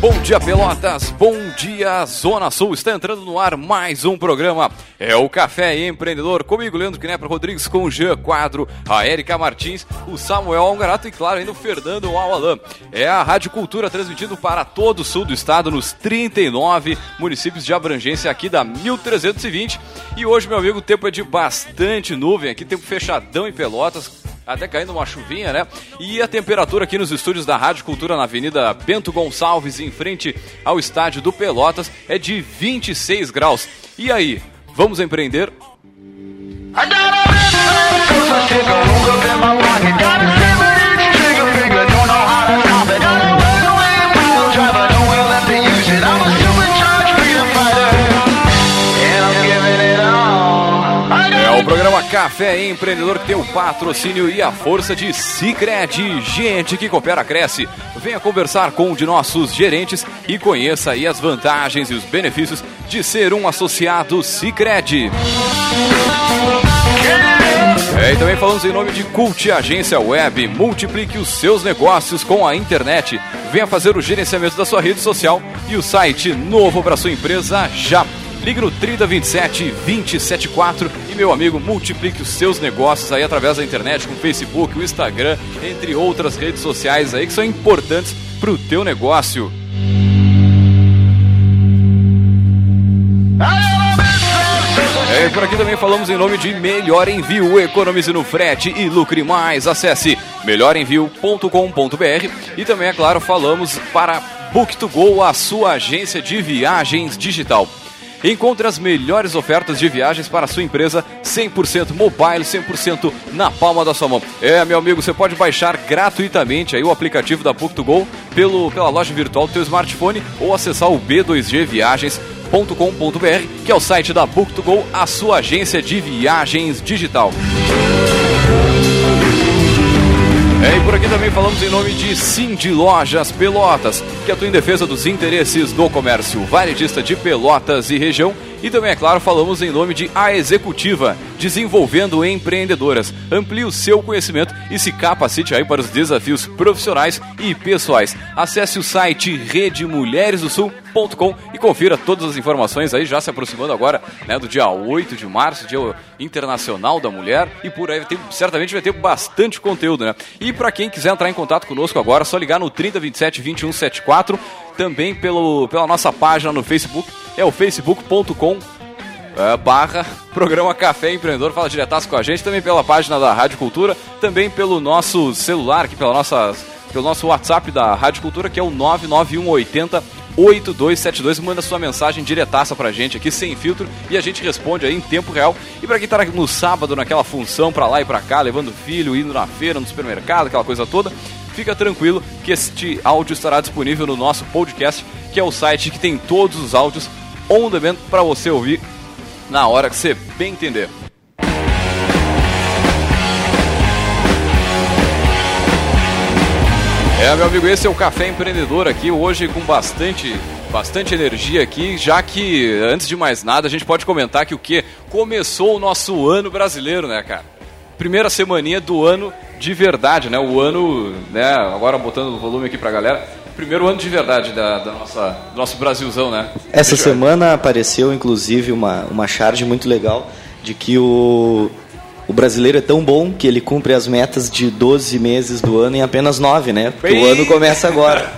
Bom dia, Pelotas. Bom dia, Zona Sul. Está entrando no ar mais um programa. É o Café Empreendedor. Comigo, Leandro Knepper Rodrigues, com o Jean Quadro, a Erika Martins, o Samuel Algarato e, claro, ainda o Fernando Alalan. É a Rádio Cultura transmitindo para todo o sul do estado, nos 39 municípios de abrangência aqui da 1320. E hoje, meu amigo, o tempo é de bastante nuvem aqui, tempo fechadão em Pelotas até caindo uma chuvinha, né? E a temperatura aqui nos estúdios da Rádio Cultura na Avenida Bento Gonçalves, em frente ao estádio do Pelotas, é de 26 graus. E aí, vamos empreender? o Café Empreendedor que tem o patrocínio e a força de Cicred. Gente que coopera, cresce. Venha conversar com um de nossos gerentes e conheça aí as vantagens e os benefícios de ser um associado Cicred. É, e também falamos em nome de Cult Agência Web. Multiplique os seus negócios com a internet. Venha fazer o gerenciamento da sua rede social e o site novo para sua empresa já. Ligue no 3027 274 e meu amigo, multiplique os seus negócios aí através da internet, com o Facebook, o Instagram, entre outras redes sociais aí que são importantes para o teu negócio. É, por aqui também falamos em nome de Melhor Envio. Economize no frete e lucre mais. Acesse melhorenvio.com.br e também, é claro, falamos para Book2Go, a sua agência de viagens digital. Encontre as melhores ofertas de viagens para a sua empresa 100% mobile, 100% na palma da sua mão. É, meu amigo, você pode baixar gratuitamente aí o aplicativo da Book2Go pelo, pela loja virtual do seu smartphone ou acessar o B2G Viagens com.br, que é o site da Book2Go, a sua agência de viagens digital. É, e por aqui também falamos em nome de Cindy Lojas Pelotas, que atua em defesa dos interesses do comércio varejista de Pelotas e região. E também, é claro, falamos em nome de A Executiva, desenvolvendo empreendedoras. Amplie o seu conhecimento e se capacite aí para os desafios profissionais e pessoais. Acesse o site redemulheresdosul.com e confira todas as informações aí, já se aproximando agora né, do dia 8 de março, Dia Internacional da Mulher. E por aí tem, certamente vai ter bastante conteúdo, né? E para quem quiser entrar em contato conosco agora, é só ligar no 3027 2174, também pelo, pela nossa página no Facebook, é o facebook.com é, barra programa Café Empreendedor, fala diretaço com a gente, também pela página da Rádio Cultura, também pelo nosso celular, aqui pela nossa, pelo nosso WhatsApp da Rádio Cultura, que é o 99180 8272, manda sua mensagem diretaça pra gente aqui, sem filtro, e a gente responde aí em tempo real. E para quem tá no sábado, naquela função pra lá e pra cá, levando filho, indo na feira, no supermercado, aquela coisa toda, fica tranquilo que este áudio estará disponível no nosso podcast, que é o site que tem todos os áudios on demand para você ouvir na hora que você bem entender. É, meu amigo, esse é o Café Empreendedor aqui, hoje com bastante, bastante energia aqui, já que, antes de mais nada, a gente pode comentar que o que? Começou o nosso ano brasileiro, né, cara? Primeira semaninha do ano de verdade, né? O ano, né, agora botando o volume aqui pra galera, primeiro ano de verdade da, da nossa, do nosso Brasilzão, né? Essa semana apareceu, inclusive, uma, uma charge muito legal de que o, o brasileiro é tão bom que ele cumpre as metas de 12 meses do ano em apenas 9, né? Porque Bem... o ano começa agora.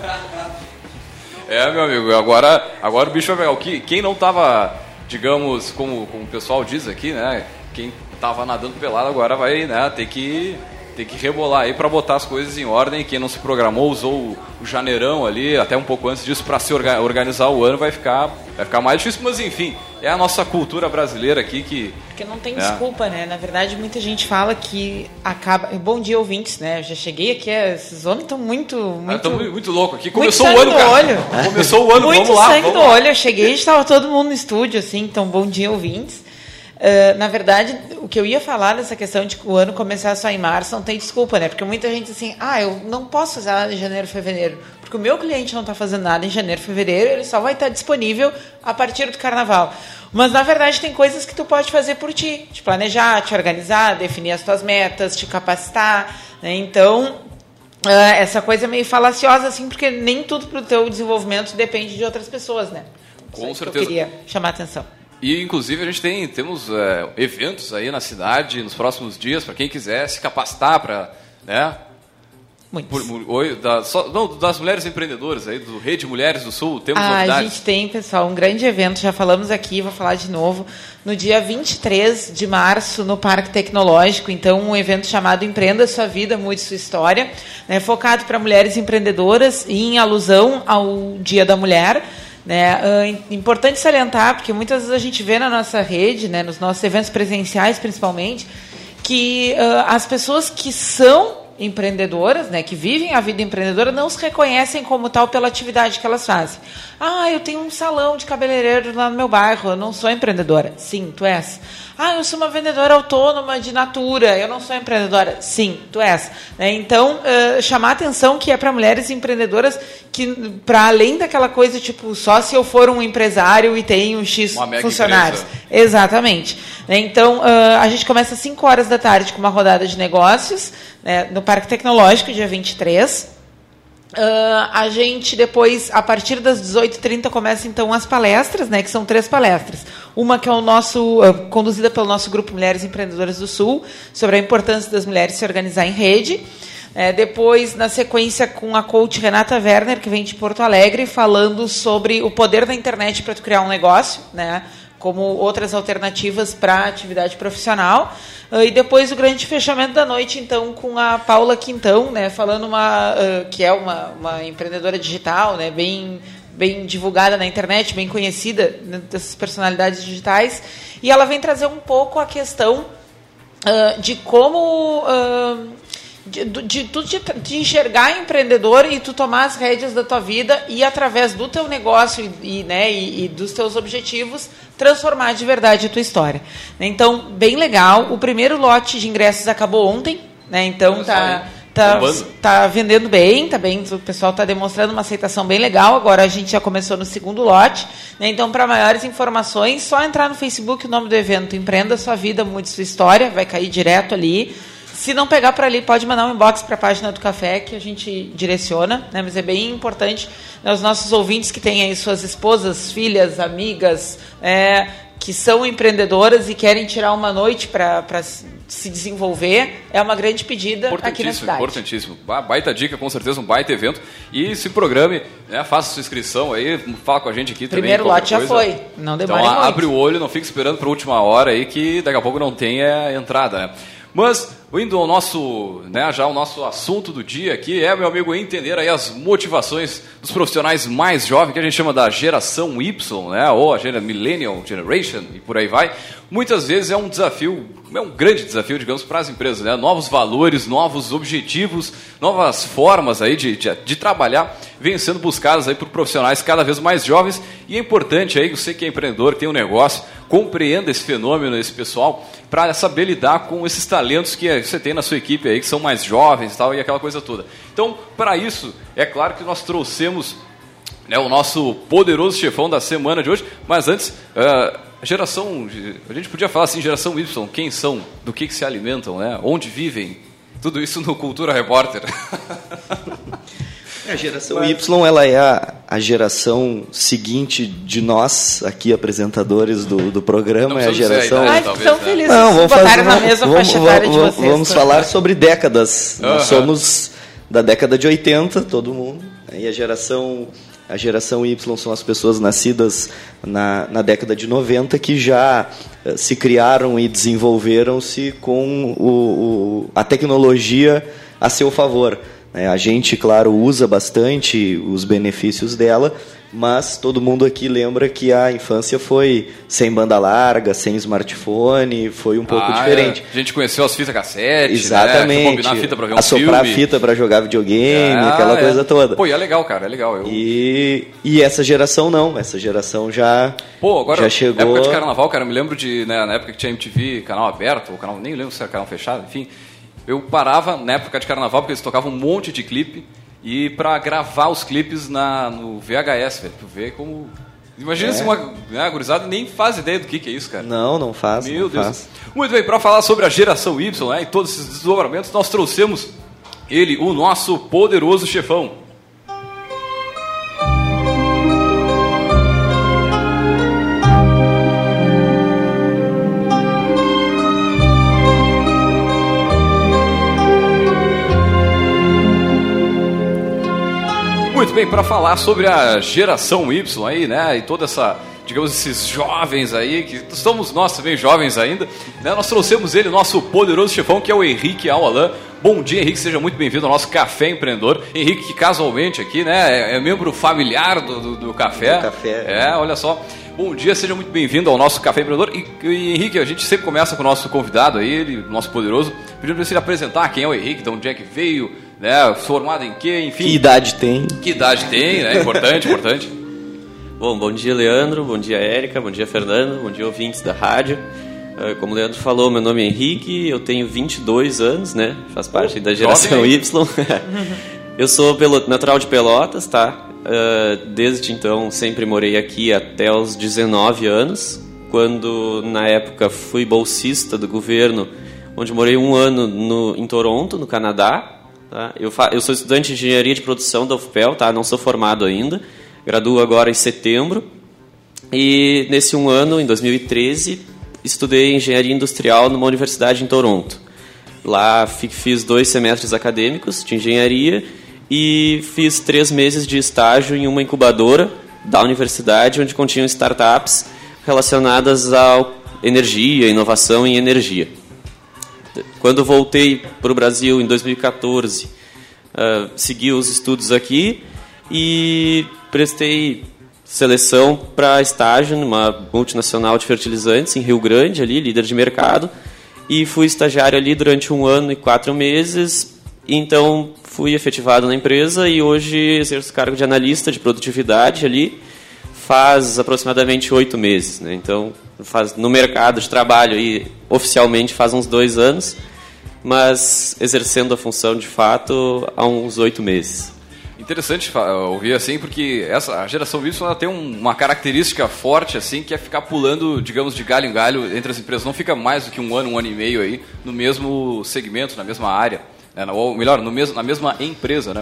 é, meu amigo, agora, agora o bicho vai pegar. Quem não tava, digamos, como, como o pessoal diz aqui, né? Quem tava nadando pelado agora vai né, ter que tem que rebolar aí para botar as coisas em ordem. Quem não se programou usou o janeirão ali, até um pouco antes disso, para se organizar o ano, vai ficar, vai ficar mais difícil. Mas enfim, é a nossa cultura brasileira aqui que. Porque não tem é. desculpa, né? Na verdade, muita gente fala que acaba. Bom dia, ouvintes, né? Eu já cheguei aqui, esses homens estão muito. muito... Ah, muito louco aqui. Começou o ano, cara. Olho. Começou o ano, muito vamos lá. sangue vamos no lá. olho. Eu cheguei e estava todo mundo no estúdio, assim. Então, bom dia, ouvintes. Uh, na verdade, o que eu ia falar nessa questão de que o ano começar só em março não tem desculpa, né? Porque muita gente assim, ah, eu não posso fazer nada em janeiro, fevereiro, porque o meu cliente não está fazendo nada em janeiro, fevereiro, ele só vai estar disponível a partir do carnaval. Mas na verdade tem coisas que tu pode fazer por ti, te planejar, te organizar, definir as tuas metas, te capacitar, né? Então uh, essa coisa é meio falaciosa assim, porque nem tudo para o teu desenvolvimento depende de outras pessoas, né? Com certeza. eu queria chamar a atenção. E inclusive a gente tem temos é, eventos aí na cidade nos próximos dias para quem quiser se capacitar para, né? Por, da, só, não, das mulheres empreendedoras aí do Rede Mulheres do Sul, temos ah, novidades. A gente tem, pessoal, um grande evento, já falamos aqui, vou falar de novo, no dia 23 de março no Parque Tecnológico, então um evento chamado Empreenda Sua Vida, Mude Sua História, né, focado para mulheres empreendedoras e em alusão ao Dia da Mulher. Né? Uh, importante salientar, porque muitas vezes a gente vê na nossa rede, né, nos nossos eventos presenciais principalmente, que uh, as pessoas que são empreendedoras, né, que vivem a vida empreendedora, não se reconhecem como tal pela atividade que elas fazem. Ah, eu tenho um salão de cabeleireiro lá no meu bairro, eu não sou empreendedora. Sim, tu és. Ah, eu sou uma vendedora autônoma de Natura, eu não sou empreendedora. Sim, tu és. Né, então, uh, chamar a atenção que é para mulheres empreendedoras que, para além daquela coisa, tipo, só se eu for um empresário e tenho X funcionários. Empresa. Exatamente. Né, então, uh, a gente começa às 5 horas da tarde com uma rodada de negócios né, no Parque Tecnológico, dia 23. Uh, a gente depois, a partir das 18h30, começa então as palestras, né, que são três palestras. Uma que é o nosso, uh, conduzida pelo nosso grupo Mulheres Empreendedoras do Sul, sobre a importância das mulheres se organizar em rede. É, depois, na sequência, com a coach Renata Werner, que vem de Porto Alegre, falando sobre o poder da internet para tu criar um negócio, né? Como outras alternativas para atividade profissional. Uh, e depois o grande fechamento da noite, então, com a Paula Quintão, né, falando uma, uh, que é uma, uma empreendedora digital, né, bem, bem divulgada na internet, bem conhecida né, dessas personalidades digitais. E ela vem trazer um pouco a questão uh, de como de, de, de, de, enxergar empreendedor e tu tomar as rédeas da tua vida e através do teu negócio e, e né, e, e, dos teus objetivos transformar de verdade a tua história. Então, bem legal. O primeiro lote de ingressos acabou ontem, né? Então tá tá, tá vendendo bem, tá bem, o pessoal está demonstrando uma aceitação bem legal. Agora a gente já começou no segundo lote. Né? Então, para maiores informações, só entrar no Facebook o nome do evento, Empreenda Sua Vida, Mude Sua História, vai cair direto ali. Se não pegar para ali, pode mandar um inbox para a página do café que a gente direciona, né? Mas é bem importante né, os nossos ouvintes que têm aí suas esposas, filhas, amigas, é, que são empreendedoras e querem tirar uma noite para se desenvolver, é uma grande pedida aqui na cidade. Importantíssimo, baita dica, com certeza um baita evento. E se programe, né, faça sua inscrição aí, fala com a gente aqui Primeiro também. Primeiro lote já foi, não demora então, muito. abre o olho, não fique esperando para última hora aí que daqui a pouco não tenha entrada, né? Mas, indo ao nosso, né, já o nosso assunto do dia aqui, é, meu amigo, entender aí as motivações dos profissionais mais jovens, que a gente chama da geração Y, né, ou a Millennial Generation, e por aí vai. Muitas vezes é um desafio, é um grande desafio, digamos, para as empresas, né? Novos valores, novos objetivos, novas formas aí de, de, de trabalhar, vêm sendo buscadas aí por profissionais cada vez mais jovens, e é importante aí, você que é empreendedor, tem um negócio, compreenda esse fenômeno, esse pessoal, para saber lidar com esses talentos que você tem na sua equipe aí, que são mais jovens e tal, e aquela coisa toda. Então, para isso, é claro que nós trouxemos né, o nosso poderoso chefão da semana de hoje, mas antes, uh, geração, a gente podia falar assim, geração Y, quem são, do que, que se alimentam, né, onde vivem, tudo isso no Cultura Repórter. A geração Mas... Y ela é a, a, geração seguinte de nós aqui apresentadores do, do programa. Não é a geração. Ai, talvez, tão né? felizes. Não, vamos fazer, na mesma vamos, vamos, de vocês. Vamos falar sobre décadas. Uh -huh. Nós somos da década de 80, todo mundo. E a geração a geração Y são as pessoas nascidas na, na década de 90 que já uh, se criaram e desenvolveram-se com o, o, a tecnologia a seu favor. Né? A gente, claro, usa bastante os benefícios dela, mas todo mundo aqui lembra que a infância foi sem banda larga, sem smartphone, foi um pouco Ah, diferente. é. A gente conheceu as fitas cassete, Né? Exatamente. Combinar a fita pra ver um Assoprar filme. fita para jogar videogame, Ah, aquela é. coisa toda. Pô, e é legal, cara, é legal. Eu... E, e essa geração não, essa geração já, Pô, agora, já chegou. época de carnaval, cara, eu me lembro de, né, na época que tinha MTV, canal aberto, ou canal, nem lembro se era canal fechado, enfim. Eu parava na época de carnaval, porque eles tocavam um monte de clipe, e pra gravar os clipes na, no VHS, velho, tu vê como... Imagina É. se uma né, gurizada nem faz ideia do que, que é isso, cara. Não, não faz. Meu não Deus. faz. Muito bem, para falar sobre a geração Y né, e todos esses desdobramentos, nós trouxemos ele, o nosso poderoso chefão. Muito bem, para falar sobre a geração Y aí, né, e toda essa, digamos, esses jovens aí, que somos nós também jovens ainda, né, nós trouxemos ele, o nosso poderoso chefão, que é o Henrique Alalan. Bom dia, Henrique, seja muito bem-vindo ao nosso Café Empreendedor. Henrique, que casualmente aqui, né, é, é membro familiar do, do, do café. Do café. É, olha só. Bom dia, seja muito bem-vindo ao nosso Café Empreendedor. E, e, Henrique, a gente sempre começa com o nosso convidado aí, ele, nosso poderoso, pedindo para você apresentar quem é o Henrique, de onde é que veio, né, formado em quê, enfim. Que idade tem? Que idade tem, né? Importante, importante. Bom, bom dia, Leandro. Bom dia, Érica. Bom dia, Fernando. Bom dia, ouvintes da rádio. Eh, Como o Leandro falou, meu nome é Henrique, eu tenho 22 anos, né? Faz parte da geração jovem. Y. eu sou pelo- natural de Pelotas, tá? Eh, Desde então sempre morei aqui até os 19 anos, quando na época fui bolsista do governo, onde morei um ano no, em Toronto, no Canadá. Tá? Eu, eu sou estudante de engenharia de produção da UFPEL, tá? Não sou formado ainda. Graduo agora em setembro. E nesse um ano, em 2013, estudei engenharia industrial numa universidade em Toronto. Lá fi- fiz dois semestres acadêmicos de engenharia e fiz três meses de estágio em uma incubadora da universidade, onde continham startups relacionadas à energia, inovação em energia. Quando voltei para o Brasil em 2014, ah, segui os estudos aqui e prestei seleção para estágio numa multinacional de fertilizantes em Rio Grande, ali, líder de mercado, e fui estagiário ali durante um ano e quatro meses. Então fui efetivado na empresa e hoje exerço cargo de analista de produtividade ali faz aproximadamente oito meses, né? Então faz no mercado de trabalho aí oficialmente faz uns dois anos, mas exercendo a função de fato há uns oito meses. Interessante ouvir assim, porque essa a geração Y ela tem um- uma característica forte assim, que é ficar pulando, digamos, de galho em galho entre as empresas. Não fica mais do que um ano, um ano e meio aí no mesmo segmento, na mesma área, né? Ou melhor, no mesmo, na mesma empresa, né?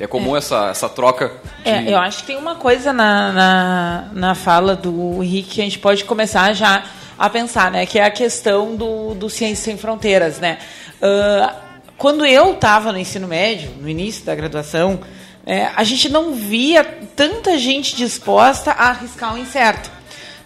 É comum essa, essa troca. De... É, eu acho que tem uma coisa na, na, na fala do Henrique que a gente pode começar já a pensar, né? Que é a questão do, do Ciência Sem Fronteiras, né? Ah, quando eu estava no ensino médio, no início da graduação, é, a gente não via tanta gente disposta a arriscar o incerto.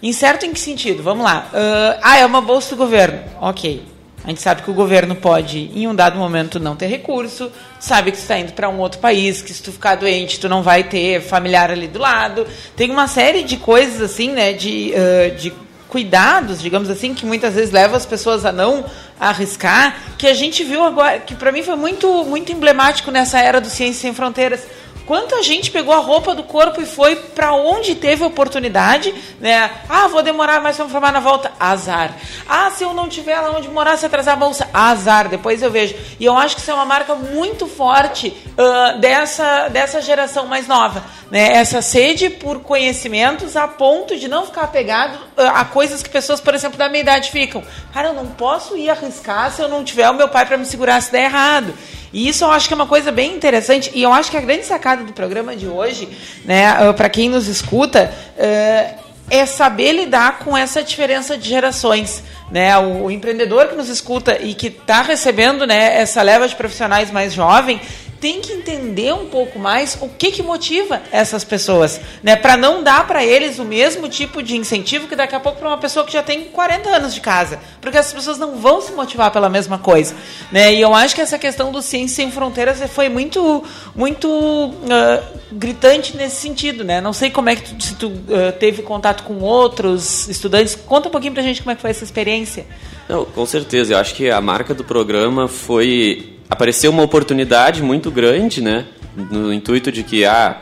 Incerto em que sentido? Vamos lá. Ah, ah, é uma bolsa do governo. Ok. A gente sabe que o governo pode, em um dado momento, não ter recurso, sabe que está indo para um outro país, que se tu ficar doente, tu não vai ter familiar ali do lado. Tem uma série de coisas assim, né, de, ah, de cuidados, digamos assim, que muitas vezes levam as pessoas a não arriscar, que a gente viu agora, que para mim foi muito, muito emblemático nessa era do Ciência Sem Fronteiras. Quanta gente pegou a roupa do corpo e foi para onde teve oportunidade, né? Ah, vou demorar para me formar na volta. Azar. Ah, se eu não tiver lá onde morar, se atrasar a bolsa. Azar. Depois eu vejo. E eu acho que isso é uma marca muito forte ah, dessa, dessa geração mais nova. Né? Essa sede por conhecimentos a ponto de não ficar apegado ah, a coisas que pessoas, por exemplo, da minha idade ficam. Cara, eu não posso ir arriscar se eu não tiver o meu pai para me segurar se der errado. E isso eu acho que é uma coisa bem interessante. E eu acho que a grande sacada do programa de hoje, né, para quem nos escuta, eh, é saber lidar com essa diferença de gerações. Né? O, o empreendedor que nos escuta e que está recebendo né, essa leva de profissionais mais jovem tem que entender um pouco mais o que, que motiva essas pessoas, né? Para não dar para eles o mesmo tipo de incentivo que daqui a pouco para uma pessoa que já tem 40 anos de casa, porque as pessoas não vão se motivar pela mesma coisa, né? E eu acho que essa questão do Ciência Sem Fronteiras foi muito, muito uh, gritante nesse sentido, né? Não sei como é que tu, se tu uh, teve contato com outros estudantes, conta um pouquinho para a gente como é que foi essa experiência. Não, com certeza. Eu acho que a marca do programa foi apareceu uma oportunidade muito grande, né? No intuito de que ah,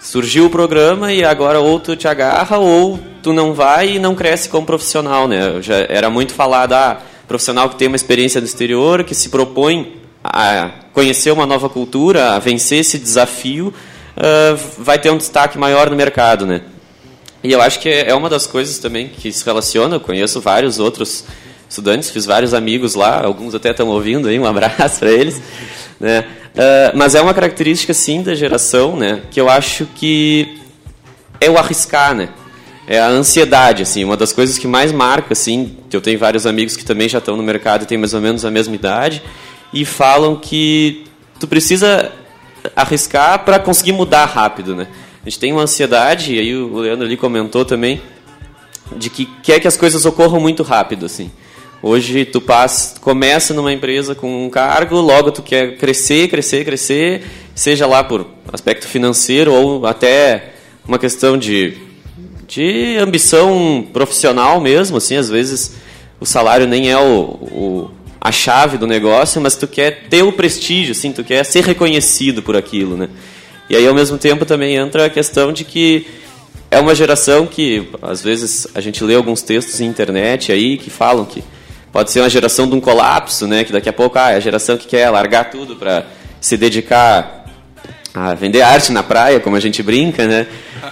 surgiu o programa e agora ou tu te agarra ou tu não vai e não cresce como profissional, né? Já era muito falado, ah, profissional que tem uma experiência no exterior, que se propõe a conhecer uma nova cultura, a vencer esse desafio, uh, vai ter um destaque maior no mercado, né? E eu acho que é uma das coisas também que se relaciona, eu conheço vários outros estudantes, fiz vários amigos lá, alguns até estão ouvindo aí, um abraço para eles. Né? Uh, mas é uma característica, sim, da geração, né? que eu acho que é o arriscar, né? É a ansiedade, assim, uma das coisas que mais marca, assim, eu tenho vários amigos que também já estão no mercado e têm mais ou menos a mesma idade, e falam que tu precisa arriscar para conseguir mudar rápido, né? A gente tem uma ansiedade, e aí o Leandro ali comentou também, de que quer que as coisas ocorram muito rápido, assim. Hoje tu passa, começa numa empresa com um cargo, logo tu quer crescer, crescer, crescer, seja lá por aspecto financeiro ou até uma questão de, de ambição profissional mesmo, assim, às vezes o salário nem é o, o, a chave do negócio, mas tu quer ter o prestígio, assim, tu quer ser reconhecido por aquilo, né? E aí ao mesmo tempo também entra a questão de que é uma geração que às vezes a gente lê alguns textos em internet aí que falam que Pode ser uma geração de um colapso, né? Que daqui a pouco ah, é a geração que quer largar tudo para se dedicar a vender arte na praia, como a gente brinca, né?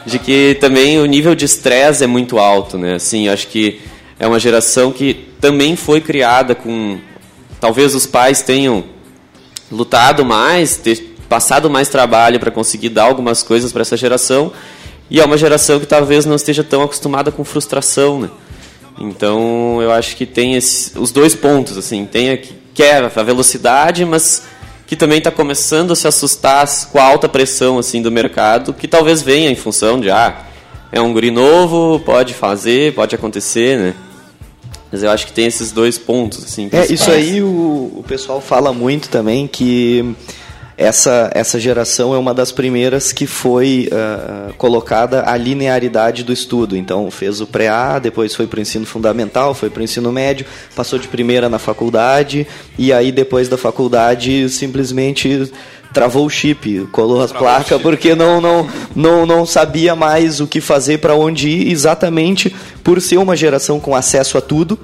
De que também o nível de estresse é muito alto, né? Assim, acho que é uma geração que também foi criada com talvez os pais tenham lutado mais, ter passado mais trabalho para conseguir dar algumas coisas para essa geração, e é uma geração que talvez não esteja tão acostumada com frustração, né? Então eu acho que tem esse, os dois pontos, assim, tem a que quer a velocidade, mas que também está começando a se assustar com a alta pressão assim do mercado, que talvez venha em função de ah, é um guri novo, pode fazer, pode acontecer, né? Mas eu acho que tem esses dois pontos assim. É, isso aí o, o pessoal fala muito também que essa, essa geração é uma das primeiras que foi uh, colocada a linearidade do estudo. Então, fez o pré-A, depois foi para o ensino fundamental, foi para o ensino médio, passou de primeira na faculdade, e aí depois da faculdade simplesmente travou o chip, colou as placas porque não, não, não, não sabia mais o que fazer, para onde ir, exatamente por ser uma geração com acesso a tudo,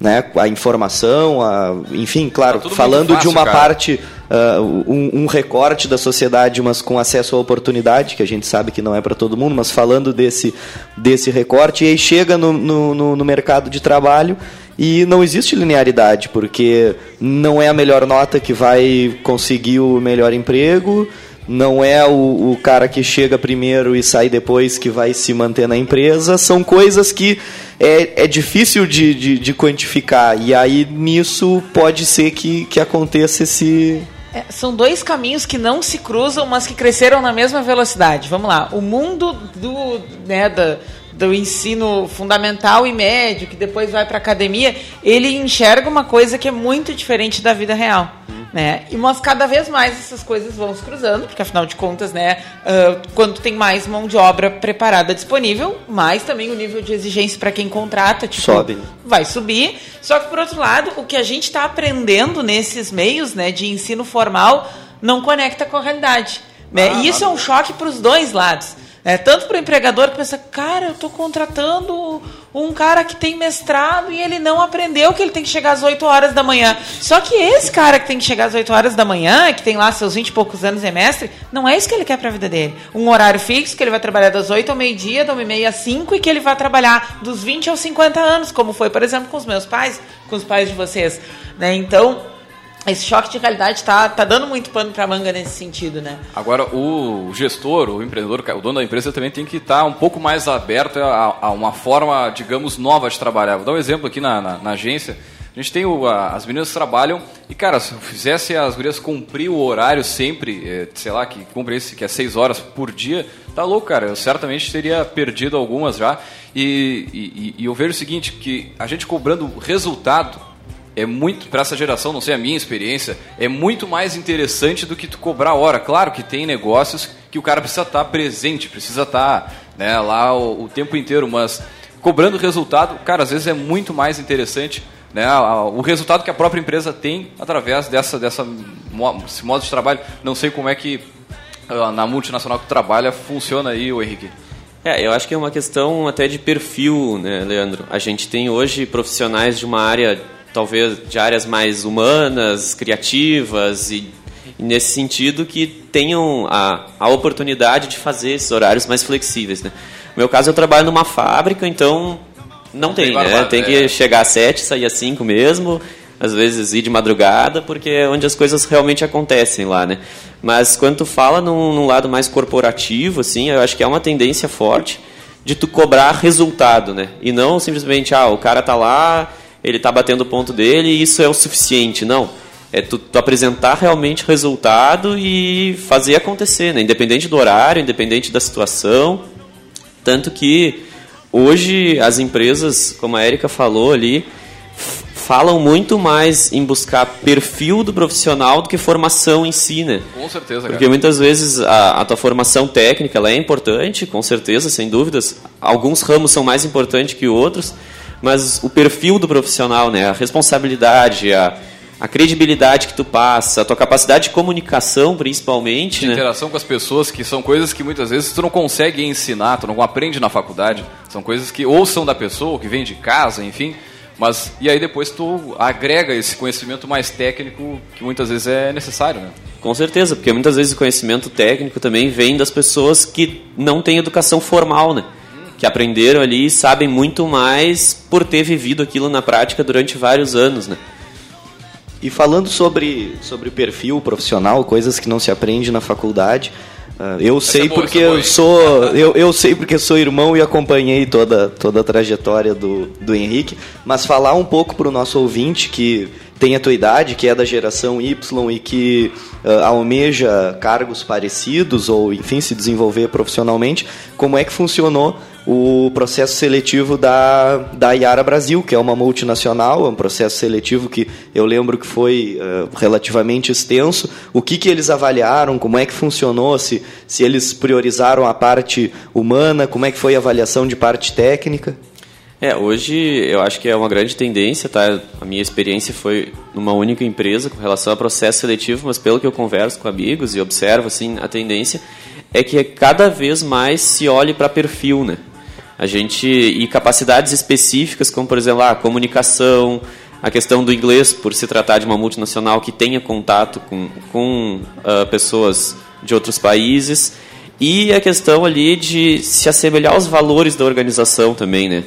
né, a informação, a, enfim, claro, tá falando fácil, de uma cara. parte uh, um, um, recorte da sociedade, mas com acesso à oportunidade, que a gente sabe que não é para todo mundo, mas falando desse, desse recorte, e aí chega no, no, no mercado de trabalho e não existe linearidade, porque não é a melhor nota que vai conseguir o melhor emprego, não é o, o, cara que chega primeiro e sai depois que vai se manter na empresa, são coisas que é, é difícil de, de, de quantificar, e aí nisso pode ser que, que aconteça esse, é, são dois caminhos que não se cruzam, mas que cresceram na mesma velocidade. Vamos lá. O mundo do, né, da, do ensino fundamental e médio, que depois vai para academia, ele enxerga uma coisa que é muito diferente da vida real. Né? E mas cada vez mais essas coisas vão se cruzando, porque afinal de contas, né, uh, quando tem mais mão de obra preparada disponível, mais também o nível de exigência para quem contrata tipo, sobe, vai subir. Só que por outro lado, o que a gente está aprendendo nesses meios, né, de ensino formal, não conecta com a realidade. Né? Ah, e isso é um choque para os dois lados. É, tanto para o empregador que pensa, cara, eu estou contratando um cara que tem mestrado e ele não aprendeu que ele tem que chegar às 8 horas da manhã. Só que esse cara que tem que chegar às 8 horas da manhã, que tem lá seus 20 e poucos anos de mestre, não é isso que ele quer para a vida dele. Um horário fixo, que ele vai trabalhar das 8 ao meio-dia, da 1 às 5 e que ele vai trabalhar dos 20 aos 50 anos, como foi, por exemplo, com os meus pais, com os pais de vocês. Né? Então, esse choque de realidade está tá dando muito pano para manga nesse sentido, né? Agora, o gestor, o empreendedor, o dono da empresa também tem que estar tá um pouco mais aberto a, a, uma forma, digamos, nova de trabalhar. Vou dar um exemplo aqui na, na, na agência. A gente tem o, a, as meninas trabalham e, cara, se fizesse as gurias cumprir o horário sempre, é, sei lá, que cumpre esse, que é seis horas por dia, tá louco, cara. Eu certamente teria perdido algumas já. E, e, e eu vejo o seguinte, que a gente cobrando resultado é muito, para essa geração, não sei a minha experiência, é muito mais interessante do que tu cobrar hora. Claro que tem negócios que o cara precisa estar tá presente, precisa estar tá, né, lá o, o tempo inteiro, mas cobrando resultado, cara, às vezes é muito mais interessante né, o resultado que a própria empresa tem através dessa, dessa esse modo de trabalho. Não sei como é que ah, na multinacional que trabalha funciona aí, o Henrique. É, eu acho que é uma questão até de perfil, né, Leandro? A gente tem hoje profissionais de uma área, talvez de áreas mais humanas, criativas e, e nesse sentido que tenham a, a oportunidade de fazer esses horários mais flexíveis, né? No meu caso, eu trabalho numa fábrica, então não tem, né? Tem que é. chegar às sete, sair às cinco mesmo, às vezes ir de madrugada, porque é onde as coisas realmente acontecem lá, né? Mas quando tu fala num, num lado mais corporativo, assim, eu acho que é uma tendência forte de tu cobrar resultado, né? E não simplesmente, ah, o cara tá lá, ele tá batendo o ponto dele e isso é o suficiente. Não. É tu, tu, apresentar realmente resultado e fazer acontecer, né? Independente do horário, independente da situação. Tanto que Hoje, as empresas, como a Erika falou ali, falam muito mais em buscar perfil do profissional do que formação em si, né? Com certeza, Porque muitas vezes a, a, tua formação técnica é importante, com certeza, sem dúvidas. Alguns ramos são mais importantes que outros, mas o perfil do profissional, né? A responsabilidade, a, a credibilidade que tu passa, a tua capacidade de comunicação, principalmente. De né? interação com as pessoas, que são coisas que muitas vezes tu não consegue ensinar, tu não aprende na faculdade. São coisas que ou são da pessoa, ou que vem de casa, enfim. Mas, e aí depois tu agrega esse conhecimento mais técnico que muitas vezes é necessário, né? Com certeza, porque muitas vezes o conhecimento técnico também vem das pessoas que não têm educação formal, né? Que aprenderam ali e sabem muito mais por ter vivido aquilo na prática durante vários anos, né? E falando sobre, sobre perfil profissional, coisas que não se aprende na faculdade, uh, eu Essa sei é boa, porque é eu sou eu, eu sei porque sou irmão e acompanhei toda, toda a trajetória do, do Henrique, mas falar um pouco para o nosso ouvinte que tem a tua idade, que é da geração Y e que uh, almeja cargos parecidos ou enfim se desenvolver profissionalmente, como é que funcionou o processo seletivo da, da Iara Brasil, que é uma multinacional, é um processo seletivo que eu lembro que foi uh, relativamente extenso. O que, que eles avaliaram, como é que funcionou, se, se eles priorizaram a parte humana, como é que foi a avaliação de parte técnica? É, hoje eu acho que é uma grande tendência, tá? A minha experiência foi numa única empresa com relação ao processo seletivo, mas pelo que eu converso com amigos e observo, assim, a tendência é que cada vez mais se olhe para perfil, né? A gente e capacidades específicas, como por exemplo a comunicação, a questão do inglês, por se tratar de uma multinacional que tenha contato com, com uh, pessoas de outros países, e a questão ali de se assemelhar aos valores da organização também, né?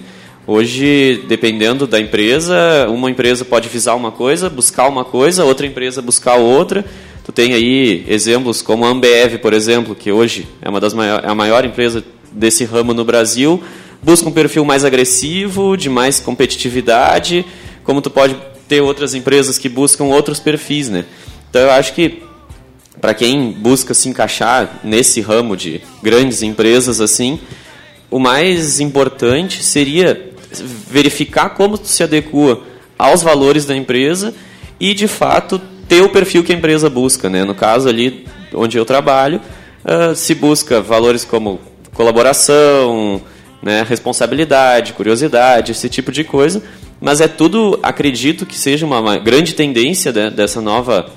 Hoje, dependendo da empresa, uma empresa pode visar uma coisa, buscar uma coisa, outra empresa buscar outra. Tu tem aí exemplos como a Ambev, por exemplo, que hoje é uma das maior, é a maior empresa desse ramo no Brasil, busca um perfil mais agressivo, de mais competitividade, como tu pode ter outras empresas que buscam outros perfis, né? Então eu acho que para quem busca se encaixar nesse ramo de grandes empresas assim, o mais importante seria verificar como tu se adequa aos valores da empresa e de fato ter o perfil que a empresa busca, né? No caso ali onde eu trabalho, uh, se busca valores como colaboração, né, responsabilidade, curiosidade, esse tipo de coisa. Mas é tudo, acredito que seja uma, grande tendência dessa nova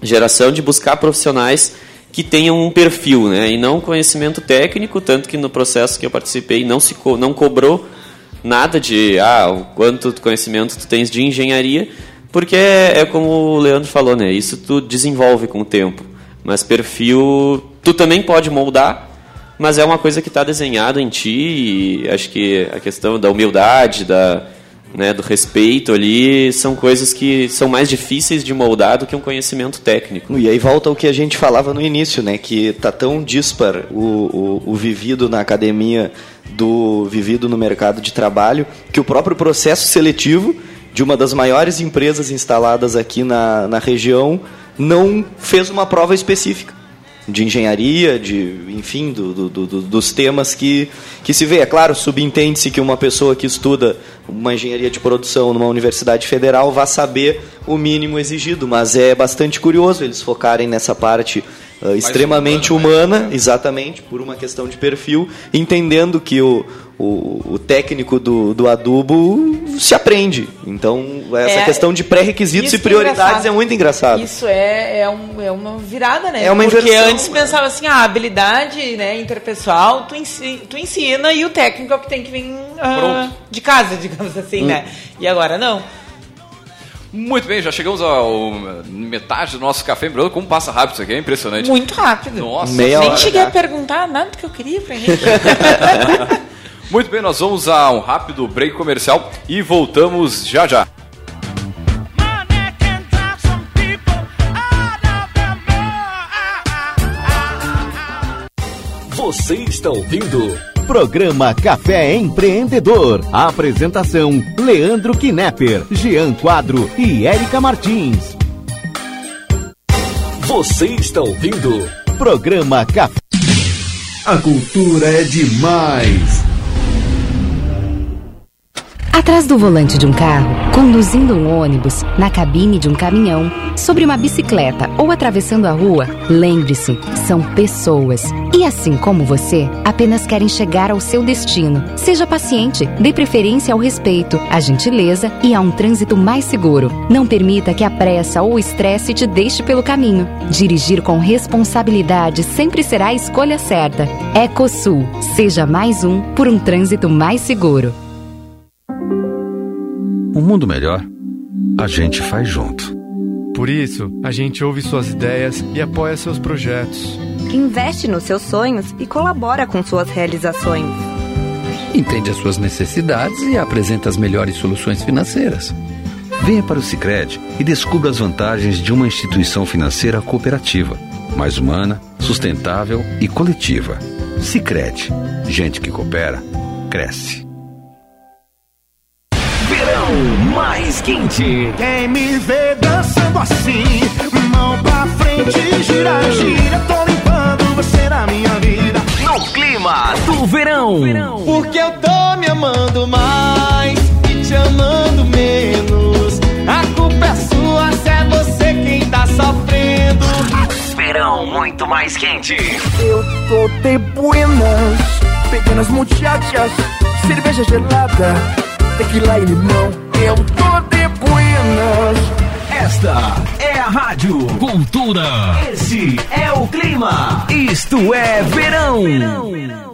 geração de buscar profissionais que tenham um perfil, né, e não conhecimento técnico, tanto que no processo que eu participei não se co não cobrou nada de ah, o quanto conhecimento tu tens de engenharia, porque é, é como o Leandro falou, né, isso tu desenvolve com o tempo. Mas perfil tu também pode moldar, mas é uma coisa que está desenhada em ti e acho que a questão da humildade, da, né, do respeito ali, são coisas que são mais difíceis de moldar do que um conhecimento técnico. E aí volta o que a gente falava no início, né, que tá tão dispar o, o, o vivido na academia do vivido no mercado de trabalho, que o próprio processo seletivo de uma das maiores empresas instaladas aqui na, na região não fez uma prova específica de engenharia, de enfim, do, do, do, dos temas que, que se vê. É claro, subentende-se que uma pessoa que estuda uma engenharia de produção numa universidade federal vá saber o mínimo exigido, mas é bastante curioso eles focarem nessa parte uh, extremamente humana, humana exatamente, por uma questão de perfil, entendendo que o, o, o técnico do, do adubo se aprende. Então, essa é, questão de pré-requisitos e é prioridades é, é, muito engraçado. Isso é, é, um, é uma virada, né? É uma Porque inversão, antes né? pensava assim, a ah, habilidade né, interpessoal tu ensina, tu ensina e o técnico é o que tem que vir uh, de casa, digamos assim, hum. né? E agora não. Muito bem, já chegamos a metade do nosso café em Como passa rápido isso aqui, é impressionante. Muito rápido. Nossa, Meia nem cheguei a perguntar nada do que eu queria pra gente. Muito bem, nós vamos a um rápido break comercial e voltamos já já. Você está ouvindo Programa Café Empreendedor. A apresentação: Leandro Knepper, Jean Quadro e Érica Martins. Você está ouvindo Programa Café. A cultura é demais. Atrás do volante de um carro, conduzindo um ônibus, na cabine de um caminhão, sobre uma bicicleta ou atravessando a rua, lembre-se, são pessoas. E assim como você, apenas querem chegar ao seu destino. Seja paciente, dê preferência ao respeito, à gentileza e a um trânsito mais seguro. Não permita que a pressa ou o estresse te deixe pelo caminho. Dirigir com responsabilidade sempre será a escolha certa. Ecosul, seja mais um por um trânsito mais seguro. Um mundo melhor, a gente faz junto. Por isso, a gente ouve suas ideias e apoia seus projetos. Investe nos seus sonhos e colabora com suas realizações. Entende as suas necessidades e apresenta as melhores soluções financeiras. Venha para o Sicredi e descubra as vantagens de uma instituição financeira cooperativa, mais humana, sustentável e coletiva. Sicredi, gente que coopera, cresce mais quente. Quem me vê dançando assim, mão pra frente, gira, gira, tô limpando você na minha vida. No clima do verão. Porque eu tô me amando mais e te amando menos. A culpa é sua, se é você quem tá sofrendo. Verão muito mais quente. Eu tô de buenas, pequenas muchachas, cerveja gelada, tequila e limão eu tô de buenas. Esta é a Rádio Cultura. Esse é o clima. Isto é verão. verão.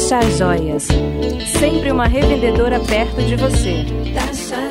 Taxa Joias, sempre uma revendedora perto de você. Taxa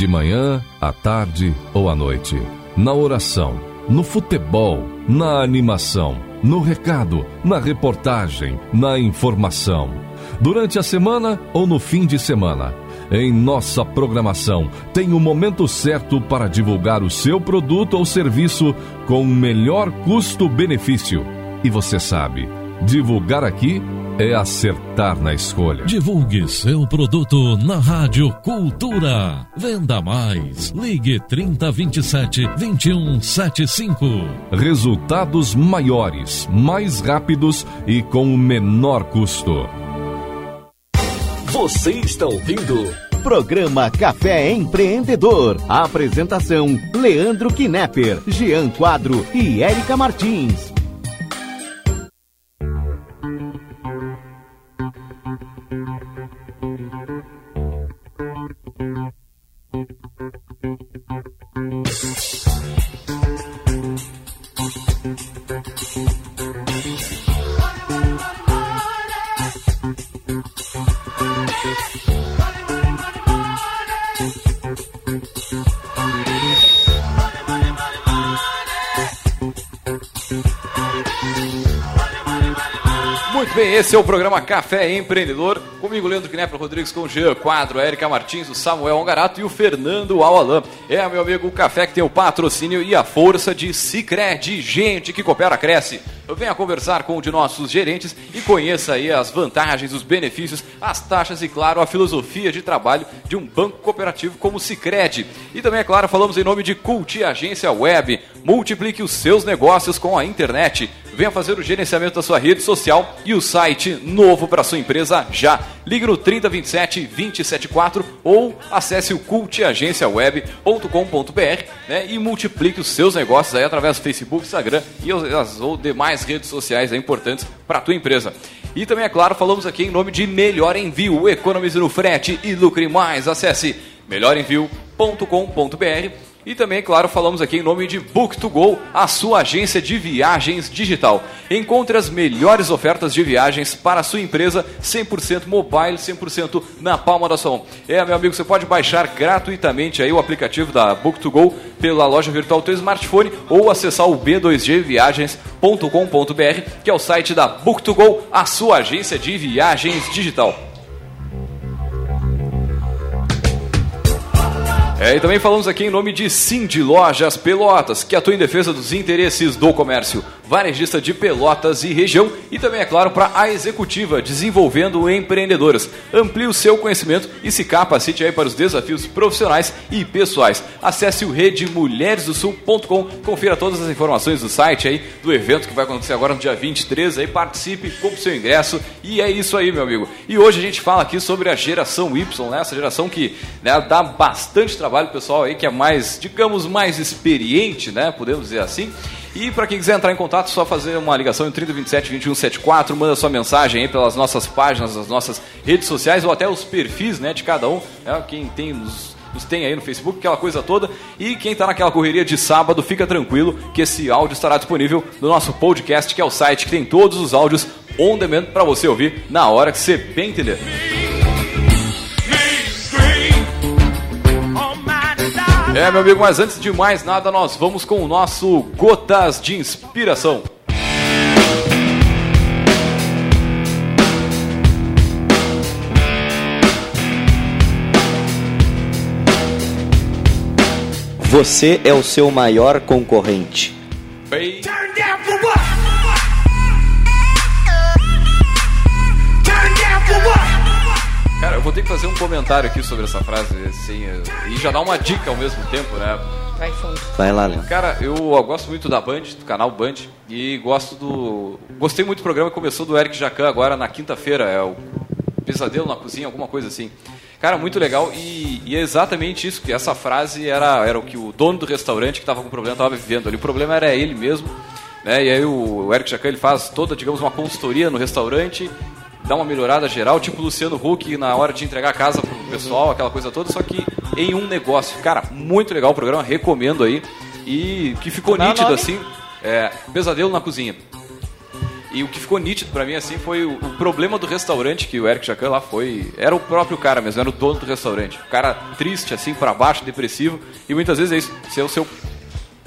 De manhã, à tarde ou à noite. Na oração, no futebol, na animação, no recado, na reportagem, na informação. Durante a semana ou no fim de semana. Em nossa programação, tem o momento certo para divulgar o seu produto ou serviço com o melhor custo-benefício. E você sabe, divulgar aqui é acertar na escolha. Divulgue seu produto na Rádio Cultura. Venda mais. Ligue 3027 2175. Resultados maiores, mais rápidos e com o menor custo. Você está ouvindo Programa Café Empreendedor. Apresentação: Leandro Knepper, Jean Quadro e Érica Martins. Muito bem, esse é o programa Café Empreendedor. Comigo, Leandro Knepper Rodrigues, com o Jean Quadro, a Erika Martins, o Samuel Ongarato e o Fernando Alalan. É, meu amigo, o café que tem o patrocínio e a força de Cicred. Gente que coopera, cresce. Venha conversar com um de nossos gerentes e conheça aí as vantagens, os benefícios, as taxas e, claro, a filosofia de trabalho de um banco cooperativo como o Cicred. E também, é claro, falamos em nome de Culti Agência Web. Multiplique os seus negócios com a internet. Venha fazer o gerenciamento da sua rede social e o site novo para sua empresa já. Ligue no 3027 274 ou acesse o cultagenciaweb.com.br né, e multiplique os seus negócios aí através do Facebook, Instagram e as ou demais redes sociais importantes para a tua empresa. E também, é claro, falamos aqui em nome de Melhor Envio. Economize no frete e lucre mais. Acesse melhorenvio.com.br e também, claro, falamos aqui em nome de Book2Go, a sua agência de viagens digital. Encontre as melhores ofertas de viagens para a sua empresa, 100% mobile, 100% na palma da sua mão. É, meu amigo, você pode baixar gratuitamente aí o aplicativo da Book2Go pela loja virtual do seu smartphone ou acessar o b2gviagens.com.br, que é o site da Book2Go, a sua agência de viagens digital. É, e também falamos aqui em nome de Cindy Lojas Pelotas, que atua em defesa dos interesses do comércio varejista de Pelotas e região, e também, é claro, para a executiva, desenvolvendo empreendedoras. Amplie o seu conhecimento e se capacite aí para os desafios profissionais e pessoais. Acesse o redemulheresdosul.com, confira todas as informações do site aí, do evento que vai acontecer agora no dia 23, aí participe, compre seu ingresso, e é isso aí, meu amigo. E hoje a gente fala aqui sobre a geração Y, né? essa geração que né, dá bastante trabalho pessoal aí, que é mais, digamos, mais experiente, né? Podemos dizer assim. E para quem quiser entrar em contato, é só fazer uma ligação em 3027 2174, manda sua mensagem aí pelas nossas páginas, as nossas redes sociais ou até os perfis, né, de cada um, né, quem tem nos nos tem aí no Facebook, aquela coisa toda. E quem está naquela correria de sábado, fica tranquilo que esse áudio estará disponível no nosso podcast, que é o site que tem todos os áudios on demand para você ouvir na hora que você bem entender. É, meu amigo, mas antes de mais nada, nós vamos com o nosso Gotas de Inspiração. Você é o seu maior concorrente. Bem... Cara, eu vou ter que fazer um comentário aqui sobre essa frase, assim, e já dar uma dica ao mesmo tempo, né? Vai fundo. Vai lá, Leandro. Cara, eu, eu gosto muito da Band, do canal Band, e gosto do. Gostei muito do programa que começou do Eric Jacan agora na quinta-feira, é o Pesadelo na Cozinha, alguma coisa assim. Cara, muito legal, e, e é exatamente isso, que essa frase era, era o que o dono do restaurante que estava com problema estava vivendo ali. O problema era ele mesmo, né? E aí o, o Eric Jacan ele faz toda, digamos, uma consultoria no restaurante dá uma melhorada geral, tipo Luciano Huck na hora de entregar a casa pro pessoal, aquela coisa toda, só que em um negócio. Cara, muito legal o programa, recomendo aí. E que ficou Como é o nítido nome? assim, é, Pesadelo na Cozinha. E o que ficou nítido pra mim, assim, foi o, o problema do restaurante que o Eric Jacan lá foi. Era o próprio cara mesmo, era o dono do restaurante. O cara triste, assim, pra baixo, depressivo. E muitas vezes é isso, ser o seu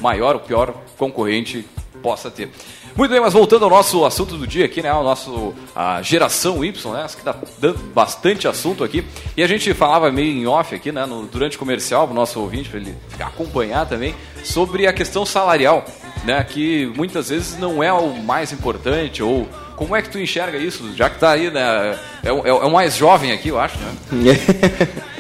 maior ou pior concorrente possa ter. Muito bem, mas voltando ao nosso assunto do dia aqui, né? O nosso a geração Y, né? Acho que dá dando bastante assunto aqui. E a gente falava meio em off aqui, né? No, durante o comercial, o nosso ouvinte, para ele acompanhar também, sobre a questão salarial, né? Que muitas vezes não é o mais importante ou como é que tu enxerga isso? Já que tá aí, né? É, é é o mais jovem aqui, eu acho, né?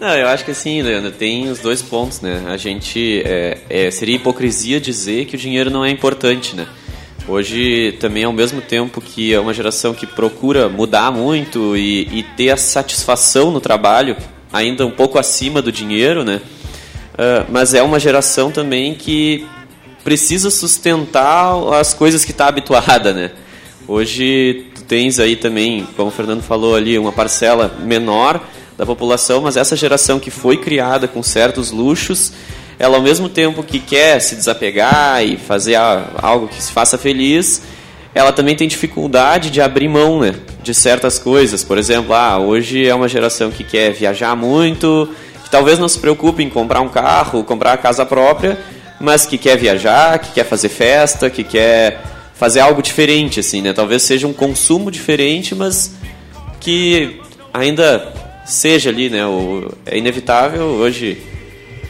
Não, eu acho que assim, Leandro, tem os dois pontos, né? A gente. É, é, seria hipocrisia dizer que o dinheiro não é importante, né? Hoje, também, ao mesmo tempo que é uma geração que procura mudar muito e, e ter a satisfação no trabalho, ainda um pouco acima do dinheiro, né? Ah, mas é uma geração também que precisa sustentar as coisas que está habituada, né? Hoje tu tens aí também, como o Fernando falou ali, uma parcela menor da população, mas essa geração que foi criada com certos luxos, ela ao mesmo tempo que quer se desapegar e fazer algo que se faça feliz, ela também tem dificuldade de abrir mão né, de certas coisas. Por exemplo, ah, hoje é uma geração que quer viajar muito, que talvez não se preocupe em comprar um carro, comprar a casa própria, mas que quer viajar, que quer fazer festa, que quer fazer algo diferente, assim, né? Talvez seja um consumo diferente, mas que ainda seja ali, né? O, é inevitável hoje.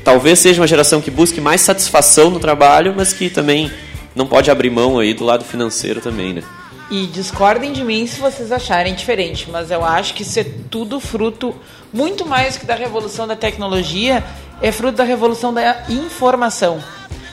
Talvez seja uma geração que busque mais satisfação no trabalho, mas que também não pode abrir mão aí do lado financeiro também, né? E discordem de mim se vocês acharem diferente, mas eu acho que isso é tudo fruto, muito mais que da revolução da tecnologia, é fruto da revolução da informação,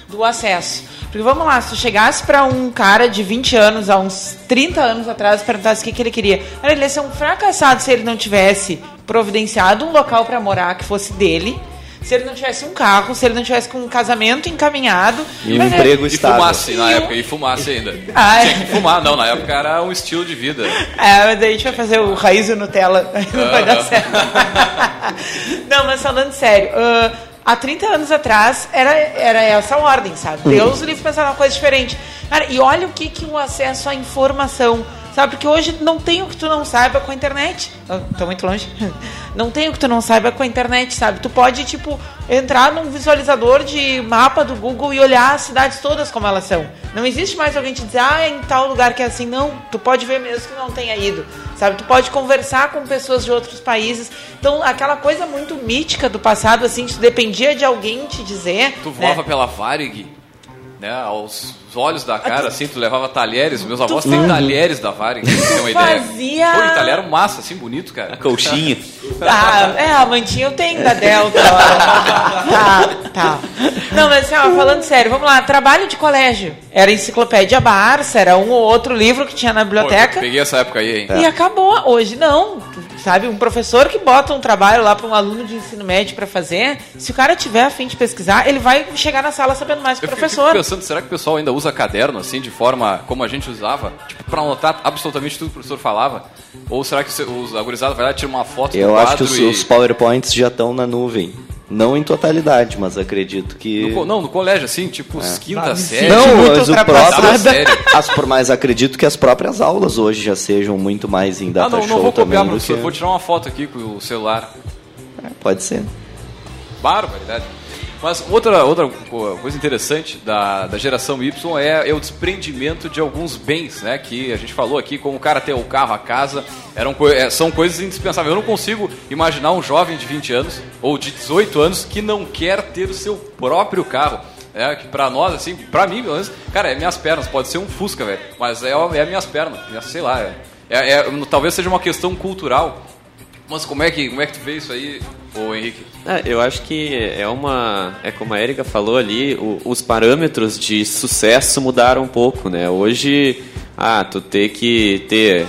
do acesso. Porque vamos lá, se tu chegasse para um cara de 20 anos, há uns 30 anos atrás, perguntasse o que, que ele queria, ele ia ser um fracassado se ele não tivesse providenciado um local para morar que fosse dele, se ele não tivesse um carro, se ele não tivesse com um casamento encaminhado. E um é- emprego E estável. fumasse na época, e fumasse ainda. Ah, é. Tinha que fumar, não, na época era um estilo de vida. É, mas daí a gente vai fazer o raiz e Nutella, aí não vai dar certo. não, mas falando sério, ah, há 30 anos atrás era, era essa ordem, sabe? Deus livre pensar uma coisa diferente. Cara, e olha o que, que o acesso à informação, sabe? Porque hoje não tem o que tu não saiba com a internet. Ah, Tô muito longe. Não tem o que tu não saiba com a internet, sabe? Tu pode, tipo, entrar num visualizador de mapa do Google e olhar as cidades todas como elas são. Não existe mais alguém te dizer, ah, é em tal lugar que é assim. Não, tu pode ver mesmo que não tenha ido, sabe? Tu pode conversar com pessoas de outros países. Então, aquela coisa muito mítica do passado, assim, tu dependia de alguém te dizer. Tu né? voava pela Varig, né? Aos olhos da cara, assim, tu levava talheres. Meus avós têm talheres da Varig, pra você ter uma ideia. Fazia- Pô, e talher massa, assim, bonito, cara. Colchinha. Ah, é, a mantinha eu tenho da Delta. tá, tá. Não, mas assim, ó, falando sério, vamos lá. Trabalho de colégio. Era enciclopédia Barça, era um ou outro livro que tinha na Pô, biblioteca. peguei essa época aí, hein? E acabou. Hoje não. Sabe, um professor que bota um trabalho lá para um aluno de ensino médio para fazer, se o cara tiver a fim de pesquisar, ele vai chegar na sala sabendo mais que o Eu fico professor. pensando, será que o pessoal ainda usa caderno, assim, de forma como a gente usava? Tipo, pra anotar absolutamente tudo que o professor falava? Ou será que os- os agurizados vai lá e tira uma foto Eu do acho que os, e... os PowerPoints já estão na nuvem. Não em totalidade, mas acredito que. No co- não, no colégio, assim, tipo, os quinta Ah, série. Não, mas o próprio. série. As, por- mas acredito que as próprias aulas hoje já sejam muito mais em Ah, data não, não show vou também. copiar, professor. que- Vou tirar uma foto aqui com o celular. Pode ser. Barbaridade. Mas outra, outra co- coisa interessante da, da geração Y é, é o desprendimento de alguns bens, né? Que a gente falou aqui, como o cara ter o carro, a casa, eram, é, são coisas indispensáveis. Eu não consigo imaginar um jovem de 20 anos ou de 18 anos que não quer ter o seu próprio carro. É, que pra nós, assim, pra mim, pelo menos, cara, é minhas pernas, pode ser um Fusca, velho, mas é, é minhas pernas, é, sei lá, é, é- é- talvez seja uma questão cultural, mas como é que, como é que tu vê isso aí, ô Henrique? É, eu acho que é uma. É como a Erika falou ali, o- os parâmetros de sucesso mudaram um pouco, né? Hoje, ah, tu ter que ter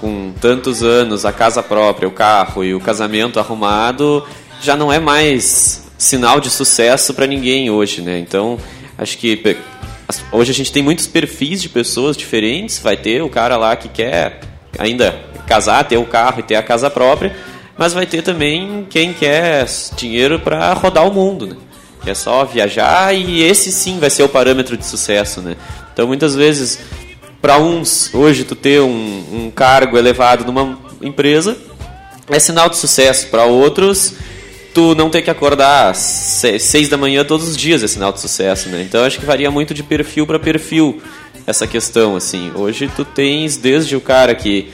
com tantos anos a casa própria, o carro e o casamento arrumado já não é mais sinal de sucesso para ninguém hoje, né? Então, acho que hoje a gente tem muitos perfis de pessoas diferentes. Vai ter o cara lá que quer ainda casar, ter o carro e ter a casa própria, mas vai ter também quem quer dinheiro para rodar o mundo, né? Que é só viajar e esse sim vai ser o parâmetro de sucesso, né? Então muitas vezes para uns, hoje, tu ter um, um cargo elevado numa empresa é sinal de sucesso. Para outros, tu não ter que acordar seis da manhã todos os dias é sinal de sucesso, né? Então acho que varia muito de perfil para perfil essa questão, assim. Hoje tu tens desde o cara que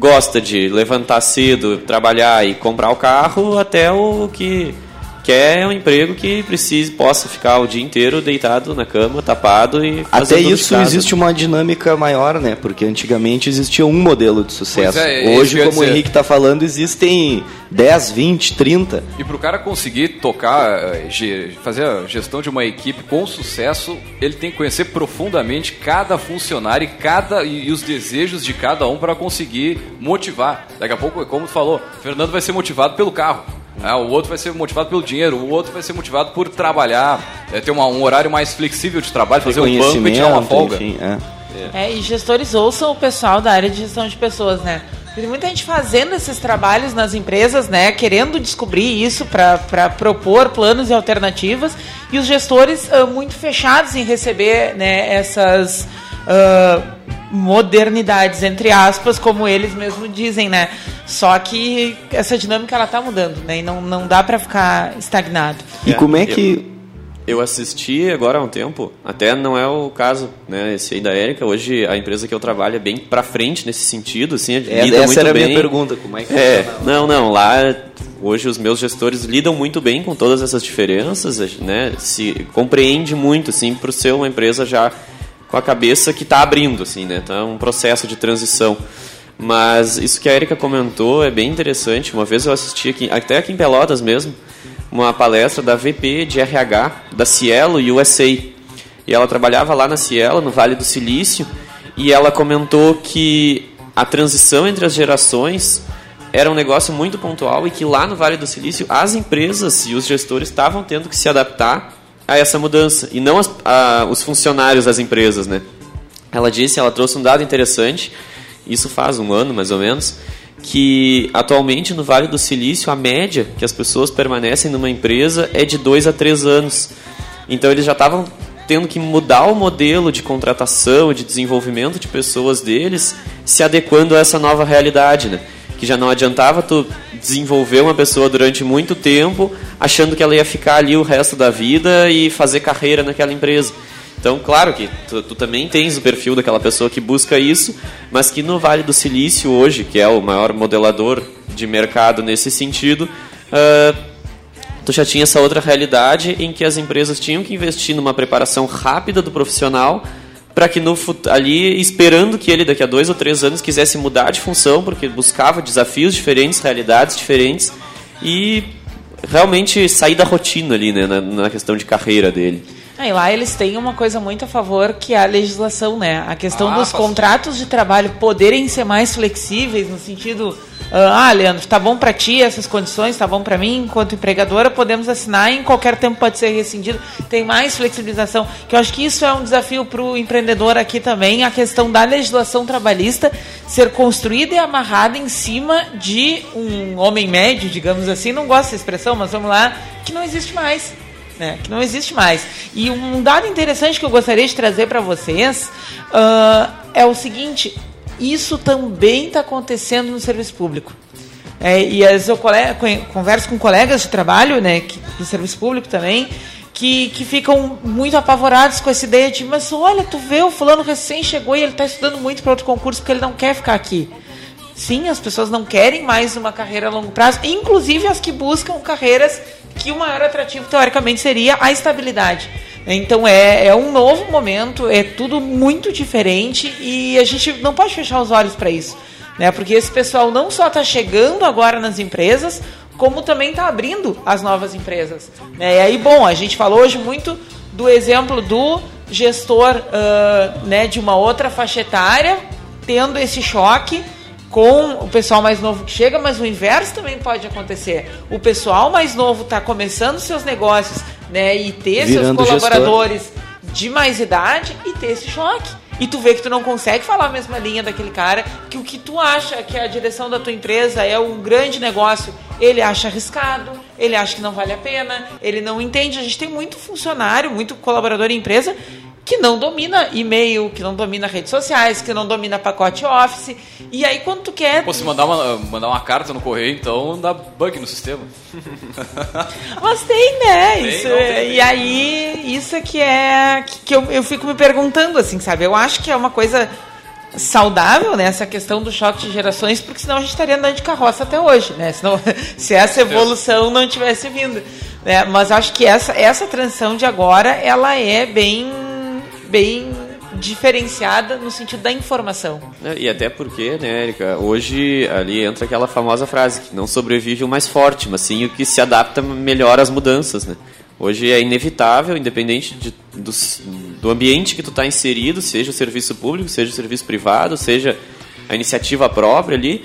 gosta de levantar cedo, trabalhar e comprar o carro, até o que quer um emprego que precise possa ficar o dia inteiro deitado na cama, tapado e Até isso casa. existe uma dinâmica maior, né? Porque antigamente existia um modelo de sucesso. É, é Hoje, como o. Henrique está falando, existem 10, 20, 30. E para o cara conseguir tocar, eh, fazer a gestão de uma equipe com sucesso, ele tem que conhecer profundamente cada funcionário e, cada, e, e os desejos de cada um para conseguir motivar. Daqui a pouco, como tu falou, o Fernando vai ser motivado pelo carro. Né? o outro vai ser motivado pelo dinheiro, o outro vai ser motivado por trabalhar, eh, ter uma- um horário mais flexível de trabalho, fazer um banco e tirar uma folga. enfim, é. É, e gestores ouçam o pessoal da área de gestão de pessoas, né? Tem muita gente fazendo esses trabalhos nas empresas, né? Querendo descobrir isso para propor planos e alternativas. E os gestores ah, muito fechados em receber né, essas ah, modernidades, entre aspas, como eles mesmos dizem, né? Só que essa dinâmica ela tá mudando, né? E não, não dá para ficar estagnado. E como é eu- que. Eu assisti agora há um tempo, até não é o caso, né, esse aí da Érica, hoje a empresa que eu trabalho é bem pra frente nesse sentido, assim, É, lida essa muito era a bem. minha pergunta, como é que É, não, não, lá hoje os meus gestores lidam muito bem com todas essas diferenças, né, se compreende muito, assim, por ser uma empresa já com a cabeça que está abrindo, assim, né, é um processo de transição. Mas isso que a Erika comentou é bem interessante. Uma vez eu assisti aqui, até aqui em Pelotas mesmo, uma palestra da VP de RH da Cielo USA. E ela trabalhava lá na Cielo, no Vale do Silício, e ela comentou que a transição entre as gerações era um negócio muito pontual e que lá no Vale do Silício as empresas e os gestores estavam tendo que se adaptar a essa mudança e não as- a- os funcionários das empresas, né? Ela disse, ela trouxe um dado interessante, isso faz um ano mais ou menos, que atualmente no Vale do Silício a média que as pessoas permanecem numa empresa é de dois a três anos. Então eles já estavam tendo que mudar o modelo de contratação, de desenvolvimento de pessoas deles, se adequando a essa nova realidade, né? Que já não adiantava tu desenvolver uma pessoa durante muito tempo, achando que ela ia ficar ali o resto da vida e fazer carreira naquela empresa. Então, claro que tu, tu também tens o perfil daquela pessoa que busca isso, mas que no Vale do Silício hoje, que é o maior modelador de mercado nesse sentido, ah, tu já tinha essa outra realidade em que as empresas tinham que investir numa preparação rápida do profissional para que no ali esperando que ele daqui a dois ou três anos quisesse mudar de função porque buscava desafios diferentes realidades diferentes e realmente sair da rotina ali né, na, na questão de carreira dele Ah, e lá eles têm uma coisa muito a favor que é a legislação, né? A questão Ah, dos faz- contratos de trabalho poderem ser mais flexíveis no sentido, ah, ah, Leandro, tá bom para ti essas condições, tá bom para mim, enquanto empregadora podemos assinar e em qualquer tempo pode ser rescindido. Tem mais flexibilização, que eu acho que isso é um desafio para o empreendedor aqui também, a questão da legislação trabalhista ser construída e amarrada em cima de um homem médio, digamos assim, não gosto dessa expressão, mas vamos lá, que não existe mais né, que não existe mais. E um dado interessante que eu gostaria de trazer para vocês ah, é o seguinte: isso também está acontecendo no serviço público. É, e às vezes eu converso com colegas de trabalho, né, que, do serviço público também, que, que ficam muito apavorados com essa ideia de, mas olha, tu vê, o fulano recém chegou e ele está estudando muito para outro concurso porque ele não quer ficar aqui. Sim, as pessoas não querem mais uma carreira a longo prazo, inclusive as que buscam carreiras que o maior atrativo, teoricamente, seria a estabilidade. Então é, é um novo momento, é tudo muito diferente e a gente não pode fechar os olhos para isso. Né? Porque esse pessoal não só está chegando agora nas empresas, como também está abrindo as novas empresas. Né? E aí, bom, a gente falou hoje muito do exemplo do gestor ah, né, de uma outra faixa etária tendo esse choque com o pessoal mais novo que chega, mas o inverso também pode acontecer. O pessoal mais novo está começando seus negócios, né, e ter Virando seus colaboradores de mais idade e ter esse choque. E tu vê que tu não consegue falar a mesma linha daquele cara, que o que tu acha que a direção da tua empresa é um grande negócio, ele acha arriscado, ele acha que não vale a pena, ele não entende. A gente tem muito funcionário, muito colaborador em empresa que não domina e-mail, que não domina redes sociais, que não domina pacote Office. E aí quando tu quer. Pô, se mandar uma, mandar uma carta no correio, então dá bug no sistema. Mas tem, né? Tem, isso, não, tem, e aí, isso é que é. Que eu, eu fico me perguntando, assim, sabe? Eu acho que é uma coisa saudável, né? Essa questão do choque de gerações, porque senão a gente estaria andando de carroça até hoje, né? Senão, se essa evolução não tivesse vindo. Né? Mas acho que essa, essa transição de agora, ela é bem, bem diferenciada no sentido da informação. É, E até porque, né, Erika, hoje ali entra aquela famosa frase que não sobrevive o mais forte, mas sim o que se adapta melhor às mudanças, né? Hoje é inevitável, independente de, do, do ambiente que tu está inserido, seja o serviço público, seja o serviço privado, seja a iniciativa própria ali,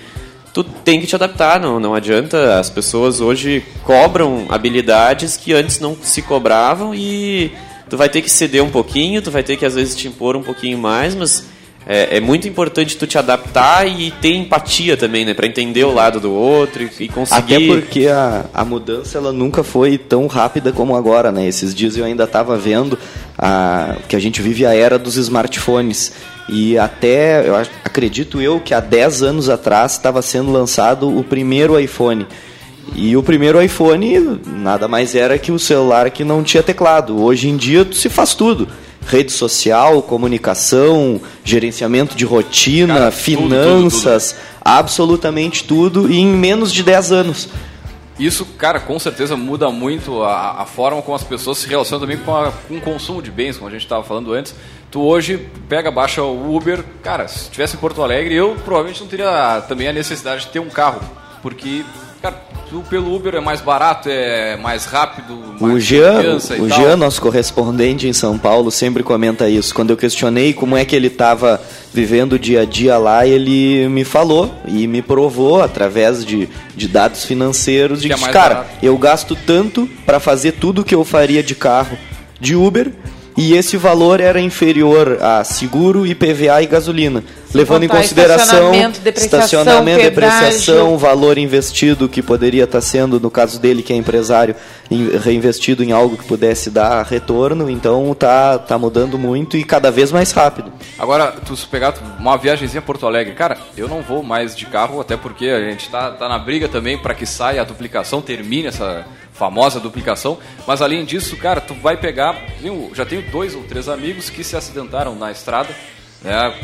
tu tem que te adaptar, não, não adianta. As pessoas hoje cobram habilidades que antes não se cobravam e tu vai ter que ceder um pouquinho, tu vai ter que às vezes te impor um pouquinho mais, mas é, é muito importante tu te adaptar e ter empatia também, né, para entender o lado do outro e, e conseguir. Até porque a, a mudança ela nunca foi tão rápida como agora, né? Esses dias eu ainda estava vendo a, que a gente vive a era dos smartphones. E até, eu acredito eu, que há 10 anos atrás estava sendo lançado o primeiro iPhone. E o primeiro iPhone nada mais era que o celular que não tinha teclado. Hoje em dia se faz tudo. Rede social, comunicação, gerenciamento de rotina, finanças, absolutamente tudo e em menos de 10 anos. Isso, cara, com certeza muda muito a, a forma como as pessoas se relacionam também com, a- com o consumo de bens, como a gente estava falando antes. Tu hoje pega, baixa o Uber. Cara, se estivesse em Porto Alegre, eu provavelmente não teria também a necessidade de ter um carro. Porque, cara, tu pelo Uber é mais barato, é mais rápido, mais O Jean, o tal. Jean, nosso correspondente em São Paulo, sempre comenta isso. Quando eu questionei como é que ele estava vivendo o dia a dia lá, ele me falou e me provou através de, de dados financeiros de Que que, é cara, barato. eu gasto tanto para fazer tudo que eu faria de carro de Uber e esse valor era inferior a seguro, IPVA e gasolina. Levando em consideração estacionamento, depreciação, estacionamento, depreciação, valor investido que poderia estar sendo, no caso dele, que é empresário, em- reinvestido em algo que pudesse dar retorno. Então tá, tá mudando muito e cada vez mais rápido. Agora, tu se pegar uma viagemzinha a Porto Alegre, cara, eu não vou mais de carro, até porque a gente tá, tá na briga também para que saia a duplicação, termine essa famosa duplicação. Mas além disso, cara, tu vai pegar. Eu já tenho dois ou três amigos que se acidentaram na estrada. Né,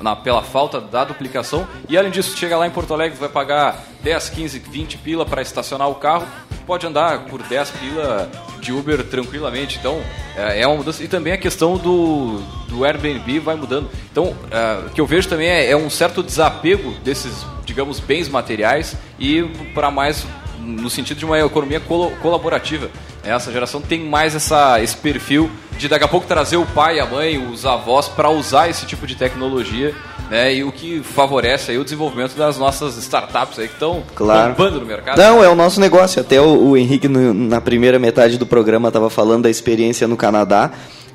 na, pela falta da duplicação e além disso, chega lá em Porto Alegre, vai pagar 10, 15, 20 pila para estacionar o carro, pode andar por 10 pila de Uber tranquilamente. Então, é, é uma mudança. E também a questão do, do Airbnb vai mudando. Então, é, o que eu vejo também é, é um certo desapego desses, digamos, bens materiais e para mais no sentido de uma economia colaborativa. Essa geração tem mais essa, esse perfil de daqui a pouco trazer o pai, a mãe, os avós para usar esse tipo de tecnologia, né? E o que favorece aí o desenvolvimento das nossas startups aí que estão Claro. bombando no mercado. Não, é o nosso negócio. Até o, o Henrique, no- na primeira metade do programa, estava falando da experiência no Canadá.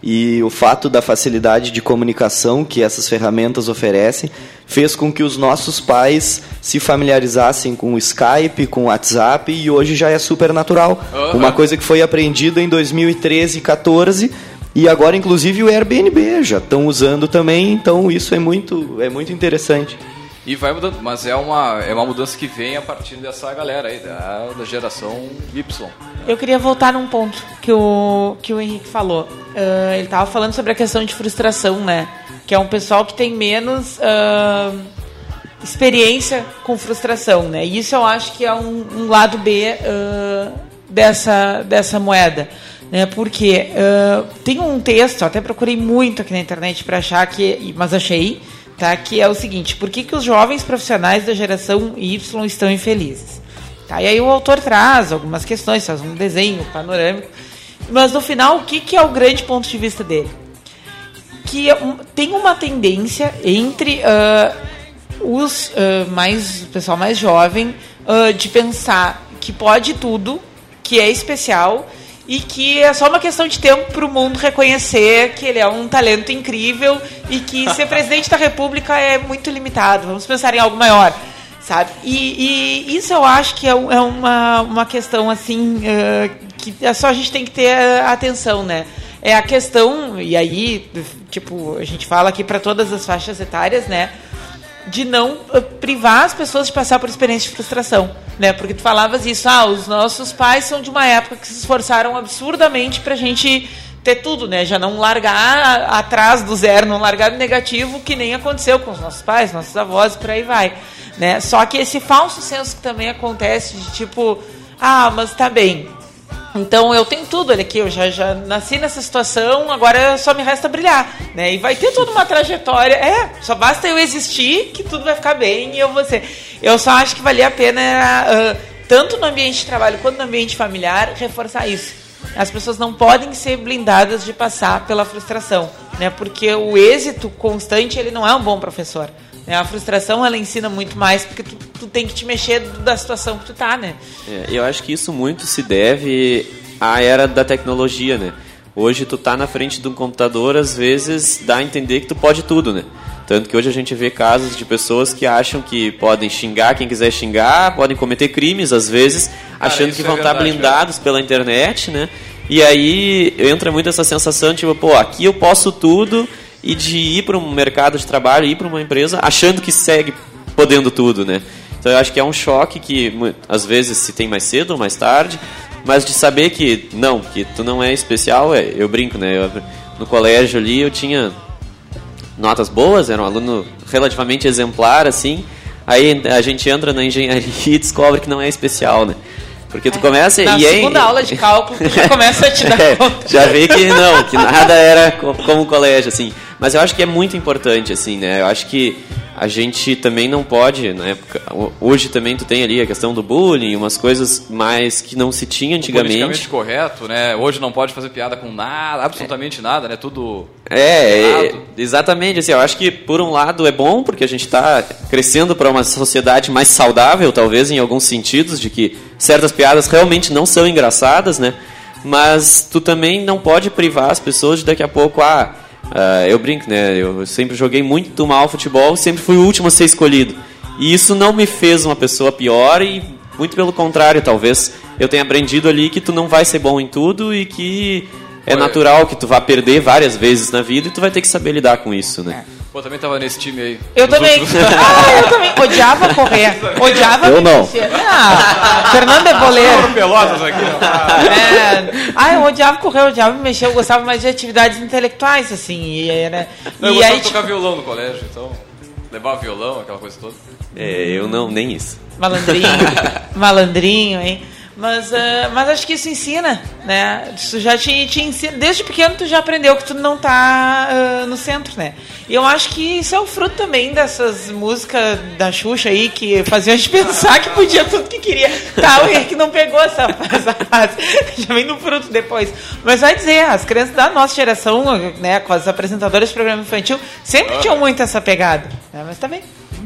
E o fato da facilidade de comunicação que essas ferramentas oferecem fez com que os nossos pais se familiarizassem com o Skype, com o WhatsApp e hoje já é super natural. Aham. Uma coisa que foi aprendida em 2013 e 14 e agora inclusive o Airbnb já estão usando também, então isso é muito é muito interessante. E vai mudando, mas é uma, é uma mudança que vem a partir dessa galera aí, da, da geração Y. Eu queria voltar num ponto que o, que o Henrique falou. Ah, ele estava falando sobre a questão de frustração, né? Que é um pessoal que tem menos ah, experiência com frustração, né? E isso eu acho que é um, um lado B ah, dessa, dessa moeda. Né? Porque ah, tem um texto, até procurei muito aqui na internet para achar, que, mas achei, tá? que é o seguinte: por que, que os jovens profissionais da geração Y estão infelizes? Tá, e aí o autor traz algumas questões, faz um desenho panorâmico, mas no final, o que, que é o grande ponto de vista dele? Que é tem uma tendência entre ah, os ah, mais o pessoal mais jovem ah, de pensar que pode tudo, que é especial e que é só uma questão de tempo para o mundo reconhecer que ele é um talento incrível e que ser presidente da República é muito limitado. Vamos pensar em algo maior sabe? E, e isso eu acho que é, é uma, uma questão assim eh, que é só a gente tem que ter atenção, né? é a questão, e aí, tipo, a gente fala aqui para todas as faixas etárias, né? De não uh, privar as pessoas de passar por experiência de frustração, né? Porque tu falavas isso, ah, os nossos pais são de uma época que se esforçaram absurdamente pra gente ter tudo, né? Já não largar atrás do zero, não largar do negativo, que nem aconteceu com os nossos pais, nossos avós, por aí vai, né? Só que esse falso senso que também acontece de tipo, ah, mas tá bem, então eu tenho tudo olha aqui, eu já, já nasci nessa situação, agora só me resta brilhar, né? E vai ter toda uma trajetória, é, só basta eu existir que tudo vai ficar bem e eu vou ser. Eu só acho que valia a pena, uh, tanto no ambiente de trabalho quanto no ambiente familiar, reforçar isso. As pessoas não podem ser blindadas de passar pela frustração, né? Porque o êxito constante, ele não é um bom professor. Né? A frustração, ela ensina muito mais, porque tu, tu tem que te mexer da situação que tu tá, né? É, eu acho que isso muito se deve à era da tecnologia, né? Hoje tu tá na frente de um computador, às vezes dá a entender que tu pode tudo, né? Tanto que hoje a gente vê casos de pessoas que acham que podem xingar quem quiser xingar, podem cometer crimes, às vezes, Cara, achando que é vão estar verdade, blindados pela internet, né? E aí entra muito essa sensação, tipo, pô, aqui eu posso tudo, e de ir para um mercado de trabalho, ir para uma empresa, achando que segue podendo tudo, né? Então eu acho que é um choque que às vezes se tem mais cedo ou mais tarde, mas de saber que não, que tu não é especial, é, eu brinco, né? Eu- no colégio ali eu tinha notas boas, era um aluno relativamente exemplar, assim. Aí a gente entra na engenharia e descobre que não é especial, né? Porque tu começa Na e é- segunda aula de cálculo, tu já começa a te dar É, conta. já vê que não, que nada era co- como colégio, assim. Mas eu acho que é muito importante, assim, né? Eu acho que a gente também não pode, na época, ho- hoje também tu tem ali a questão do bullying, umas coisas mais que não se tinha Politicamente antigamente. correto, né? Hoje não pode fazer piada com nada, absolutamente nada, né? Tudo. É, é, exatamente, assim, eu acho que por um lado é bom, porque a gente está crescendo para uma sociedade mais saudável, talvez, em alguns sentidos, de que certas piadas realmente não são engraçadas, né? Mas tu também não pode privar as pessoas de daqui a pouco, ah, ah, eu brinco, né? Eu sempre joguei muito mal futebol, sempre fui o último a ser escolhido. E isso não me fez uma pessoa pior e muito pelo contrário, talvez eu tenha aprendido ali que tu não vai ser bom em tudo e que é natural que tu vá perder várias vezes na vida e tu vai ter que saber lidar com isso, né? Pô, também tava nesse time aí. Eu também. Ah, eu também. Odiava correr. Odiava Eu não. Ah, Fernando é boleiro. Pelotas aqui. É. Ah, eu odiava correr, eu odiava me mexer, eu gostava mais de atividades intelectuais, assim. E, era, Não, eu e gostava aí, de tocar tipo, violão no colégio, então. Levar violão, aquela coisa toda. É, eu não, nem isso. malandrinho, malandrinho, hein? Mas, ah, mas acho que isso ensina, né? Isso já te, te ensina. Desde pequeno tu já aprendeu que tu não tá ah, no centro, né? E eu acho que isso é o fruto também dessas músicas da Xuxa aí que faziam a gente pensar que podia tudo que queria. Tá, o Henrique não pegou essa, essa fase. Já vem no fruto depois. Mas vai dizer, as crianças da nossa geração, né, com as apresentadoras de programa infantil, sempre tinham muito essa pegada. né? Mas também.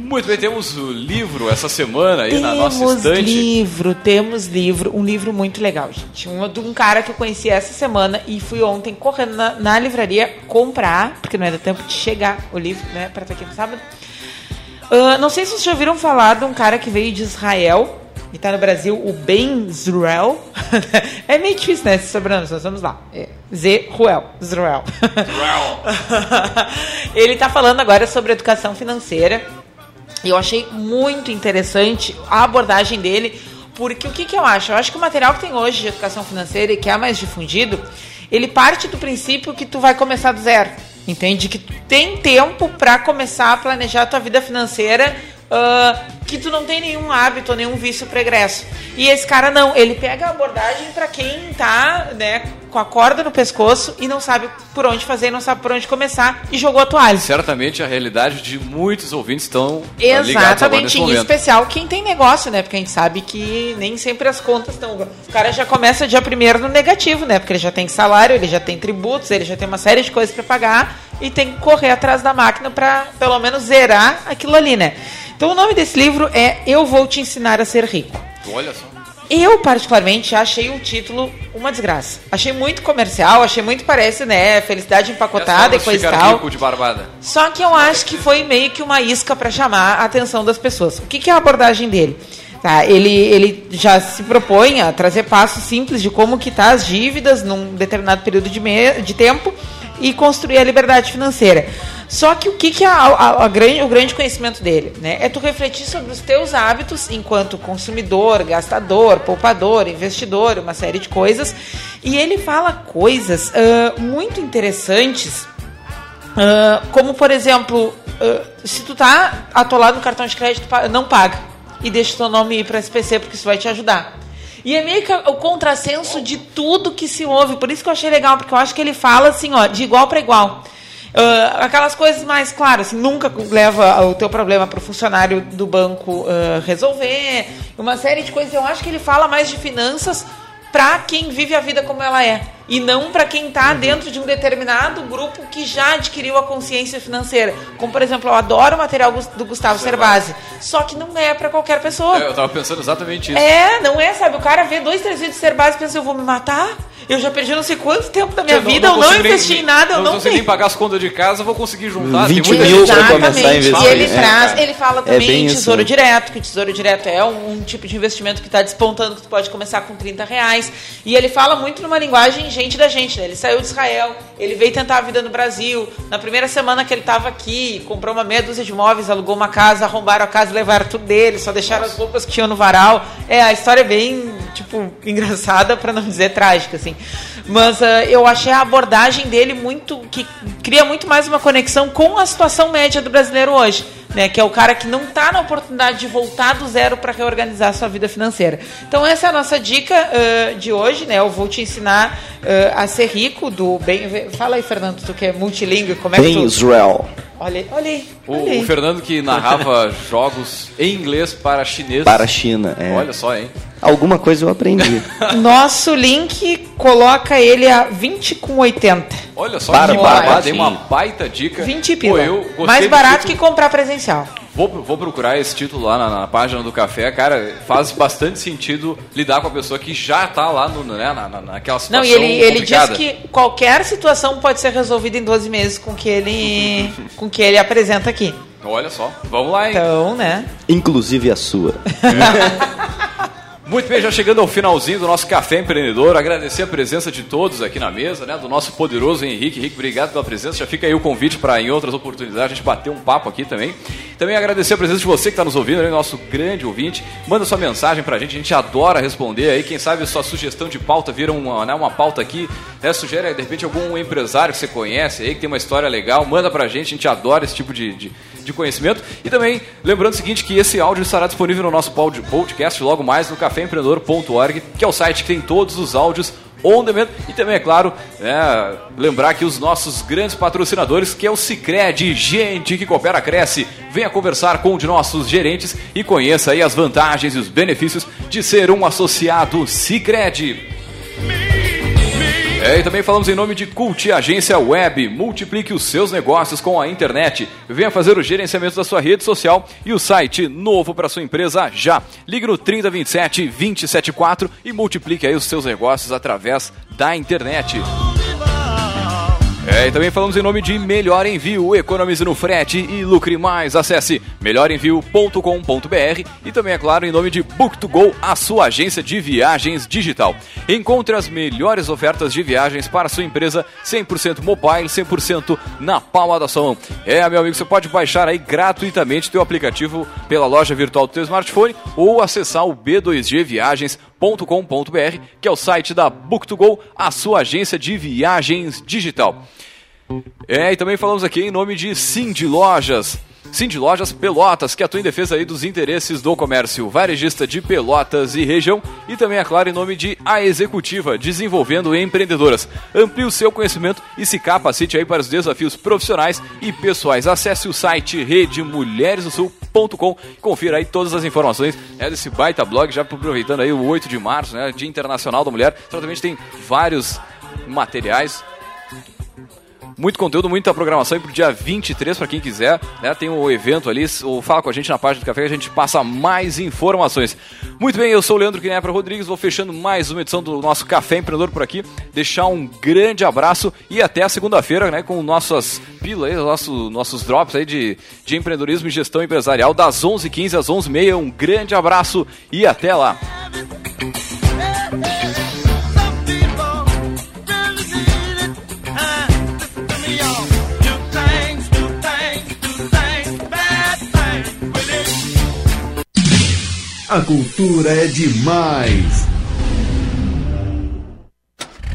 Muito bem, temos o livro essa semana aí na nossa Temos estante. livro, temos livro, um livro muito legal, gente. Um de um cara que eu conheci essa semana e fui ontem correndo na, na livraria comprar, porque não era tempo de chegar o livro, né, para estar aqui no sábado. Ah, não sei se vocês já ouviram falar de um cara que veio de Israel e tá no Brasil, o Ben Zruel. é meio difícil, né, esse sobrenome, nós vamos lá. É Z. Ruel. Zruel. Ele tá falando agora sobre educação financeira. Eu achei muito interessante a abordagem dele, porque o que, que eu acho? Eu acho que o material que tem hoje de educação financeira e que é mais difundido, ele parte do princípio que tu vai começar do zero. Entende? Que tu tem tempo para começar a planejar a tua vida financeira, ah, que tu não tem nenhum hábito, nenhum vício pregresso. E esse cara não, ele pega a abordagem para quem tá, né, com a corda no pescoço e não sabe por onde fazer, não sabe por onde começar e jogou a toalha. Certamente a realidade de muitos ouvintes estão agora Exatamente, em especial quem tem negócio, né? Porque a gente sabe que nem sempre as contas estão. O cara já começa dia primeiro no negativo, né? Porque ele já tem salário, ele já tem tributos, ele já tem uma série de coisas para pagar e tem que correr atrás da máquina para pelo menos zerar aquilo ali, né? Então o nome desse livro é Eu Vou Te Ensinar a Ser Rico. Olha só. Eu, particularmente, achei o título uma desgraça. Achei muito comercial, achei muito, parece, né? Felicidade empacotada e Essa coisa e tal. rico de barbada. Só que eu acho que foi meio que uma isca para chamar a atenção das pessoas. O que, que é a abordagem dele? Tá, ele, ele já se propõe a trazer passos simples de como quitar as dívidas num determinado período de, de tempo e construir a liberdade financeira. Só que o que, que é a, a, a grande, o grande conhecimento dele? Né? É tu refletir sobre os teus hábitos enquanto consumidor, gastador, poupador, investidor, uma série de coisas. E ele fala coisas uh, muito interessantes, uh, como por exemplo, uh, se tu tá atolado no cartão de crédito, não paga e deixa o teu nome ir para SPC, porque isso vai te ajudar. E é meio que o contrassenso de tudo que se ouve. Por isso que eu achei legal, porque eu acho que ele fala assim, ó, de igual para igual. Uh, aquelas coisas mais claras, assim, nunca leva o teu problema para o funcionário do banco uh, resolver, uma série de coisas. Eu acho que ele fala mais de finanças para quem vive a vida como ela é e não para quem está dentro de um determinado grupo que já adquiriu a consciência financeira. Como, por exemplo, eu adoro o material do Gustavo Cerbasi, só que não é para qualquer pessoa. É, eu estava pensando exatamente isso. É, não é, sabe? O cara vê dois, três vídeos de Cerbasi e pensa, eu vou me matar? Eu já perdi não sei quanto tempo da minha eu vida, não, não eu não investi nem, em nada, eu não, não consigo nem pagar as contas de casa, vou conseguir juntar. 20 mil para começar a investir. E ele traz, ele fala também em tesouro isso. direto, que tesouro direto é um, um tipo de investimento que está despontando, que tu pode começar com 30 reais. E ele fala muito numa linguagem gente da gente, né? Ele saiu de Israel, ele veio tentar a vida no Brasil. Na primeira semana que ele estava aqui, comprou uma meia dúzia de móveis, alugou uma casa, arrombaram a casa e levaram tudo dele, só deixaram Nossa. as roupas que tinham no varal. É, a história é bem, tipo, engraçada, para não dizer trágica, assim. Mas uh, eu achei a abordagem dele muito. que cria muito mais uma conexão com a situação média do brasileiro hoje. Né, que é o cara que não está na oportunidade de voltar do zero para reorganizar a sua vida financeira. Então essa é a nossa dica uh, de hoje, né? Eu vou te ensinar uh, a ser rico do bem. Fala aí, Fernando, tu que é multilingüe, como é bem que tu... Israel. Olha, olha aí. O, olha aí. o Fernando que narrava jogos em inglês para chinês. Para a China, é. Olha só, hein? Alguma coisa eu aprendi. Nosso link coloca ele a 20 com 80. Olha só para, que barato, dei uma baita dica. 20 pila. Pô, Mais barato que comprar presencial. Vou, vou procurar esse título lá na, na, página do café. Cara, faz bastante sentido lidar com a pessoa que já está lá no, né, na, na, naquela situação. Não, e ele, ele diz que qualquer situação pode ser resolvida em 12 meses com que ele, com que ele apresenta aqui. Olha só, vamos lá, hein? Então, né? Inclusive a sua. Muito bem, já chegando ao finalzinho do nosso Café Empreendedor, agradecer a presença de todos aqui na mesa, né? Do nosso poderoso Henrique. Henrique, obrigado pela presença. Já fica aí o convite para em outras oportunidades a gente bater um papo aqui também. Também agradecer a presença de você que está nos ouvindo, né, nosso grande ouvinte. Manda sua mensagem para a gente, a gente adora responder aí. Quem sabe sua sugestão de pauta vira uma, né, uma pauta aqui, né? Sugere de repente algum empresário que você conhece aí, que tem uma história legal, manda para a gente, a gente adora esse tipo de, de, de conhecimento. E também, lembrando o seguinte, que esse áudio estará disponível no nosso podcast logo mais no caféempreendedor.org, que é o site que tem todos os áudios on demand e também, é claro, é, lembrar que os nossos grandes patrocinadores, que é o Cicred, gente que coopera, cresce. Venha conversar com um de nossos gerentes e conheça aí as vantagens e os benefícios de ser um associado Cicred. É, e também falamos em nome de Cult Agência Web. Multiplique os seus negócios com a internet. Venha fazer o gerenciamento da sua rede social e o site novo para sua empresa já. Ligue no 3027 274 e multiplique aí os seus negócios através da internet. É, e também falamos em nome de Melhor Envio, economize no frete e lucre mais. Acesse melhorenvio.com.br e também, é claro, em nome de Book2Go, a sua agência de viagens digital. Encontre as melhores ofertas de viagens para sua empresa 100% mobile, 100% na palma da sua mão. É, meu amigo, você pode baixar aí gratuitamente teu aplicativo pela loja virtual do teu smartphone ou acessar o b2gviagens.com.br, que é o site da Book2Go, a sua agência de viagens digital. É, e também falamos aqui em nome de Cindy Lojas. Cindy Lojas Pelotas, que atua em defesa aí dos interesses do comércio varejista de Pelotas e região. E também, é claro, em nome de A Executiva, desenvolvendo empreendedoras. Amplie o seu conhecimento e se capacite aí para os desafios profissionais e pessoais. Acesse o site redemulheresdosul.com e confira aí todas as informações né, desse baita blog, já aproveitando aí o 8 de março, né, Dia Internacional da Mulher. Certamente tem vários materiais Muito conteúdo, muita programação e pro dia 23 para quem quiser, né? Tem o um evento ali, ou fala com a gente na página do café que a gente passa mais informações. Muito bem, eu sou o Leandro Quinepra Rodrigues, vou fechando mais uma edição do nosso Café Empreendedor por aqui. Deixar um grande abraço e até a segunda-feira, né, com nossas pílulas, nossos, nossos drops aí de, de empreendedorismo e gestão empresarial das 11h15 às 11h30. Um grande abraço e até lá. A cultura é demais.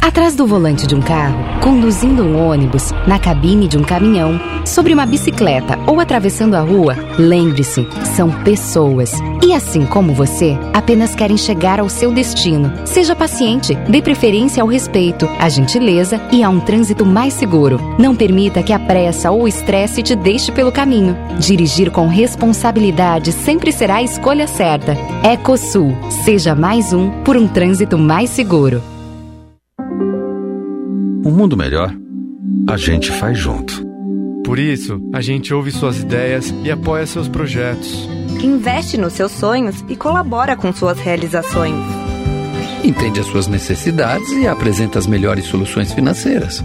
Atrás do volante de um carro, conduzindo um ônibus, na cabine de um caminhão, sobre uma bicicleta ou atravessando a rua, lembre-se, são pessoas. E assim como você, apenas querem chegar ao seu destino. Seja paciente, dê preferência ao respeito, à gentileza e a um trânsito mais seguro. Não permita que a pressa ou o estresse te deixe pelo caminho. Dirigir com responsabilidade sempre será a escolha certa. Ecosul, seja mais um por um trânsito mais seguro. Um mundo melhor, a gente faz junto. Por isso, a gente ouve suas ideias e apoia seus projetos. Investe nos seus sonhos e colabora com suas realizações. Entende as suas necessidades e apresenta as melhores soluções financeiras.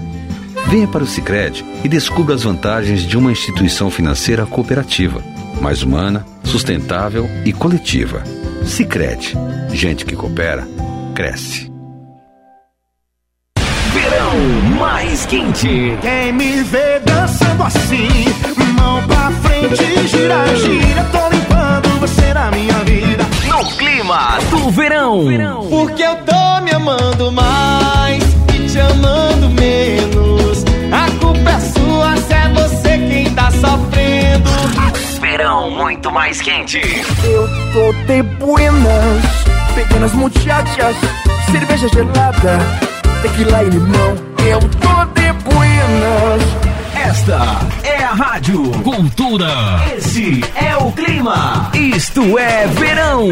Venha para o Sicredi e descubra as vantagens de uma instituição financeira cooperativa, mais humana, sustentável e coletiva. Sicredi, gente que coopera, cresce. Verão mais quente. Quem me vê dançando assim, mão pra frente, gira, gira, tô limpando você na minha vida. No clima do verão. Porque eu tô me amando mais e te amando menos. A culpa é sua, se é você quem tá sofrendo. Verão muito mais quente. Eu tô de buenas, pequenas muchachas, cerveja gelada, tequila e limão. Eu tô de buenas. Esta é a Rádio Cultura. Esse é o clima. Isto é verão.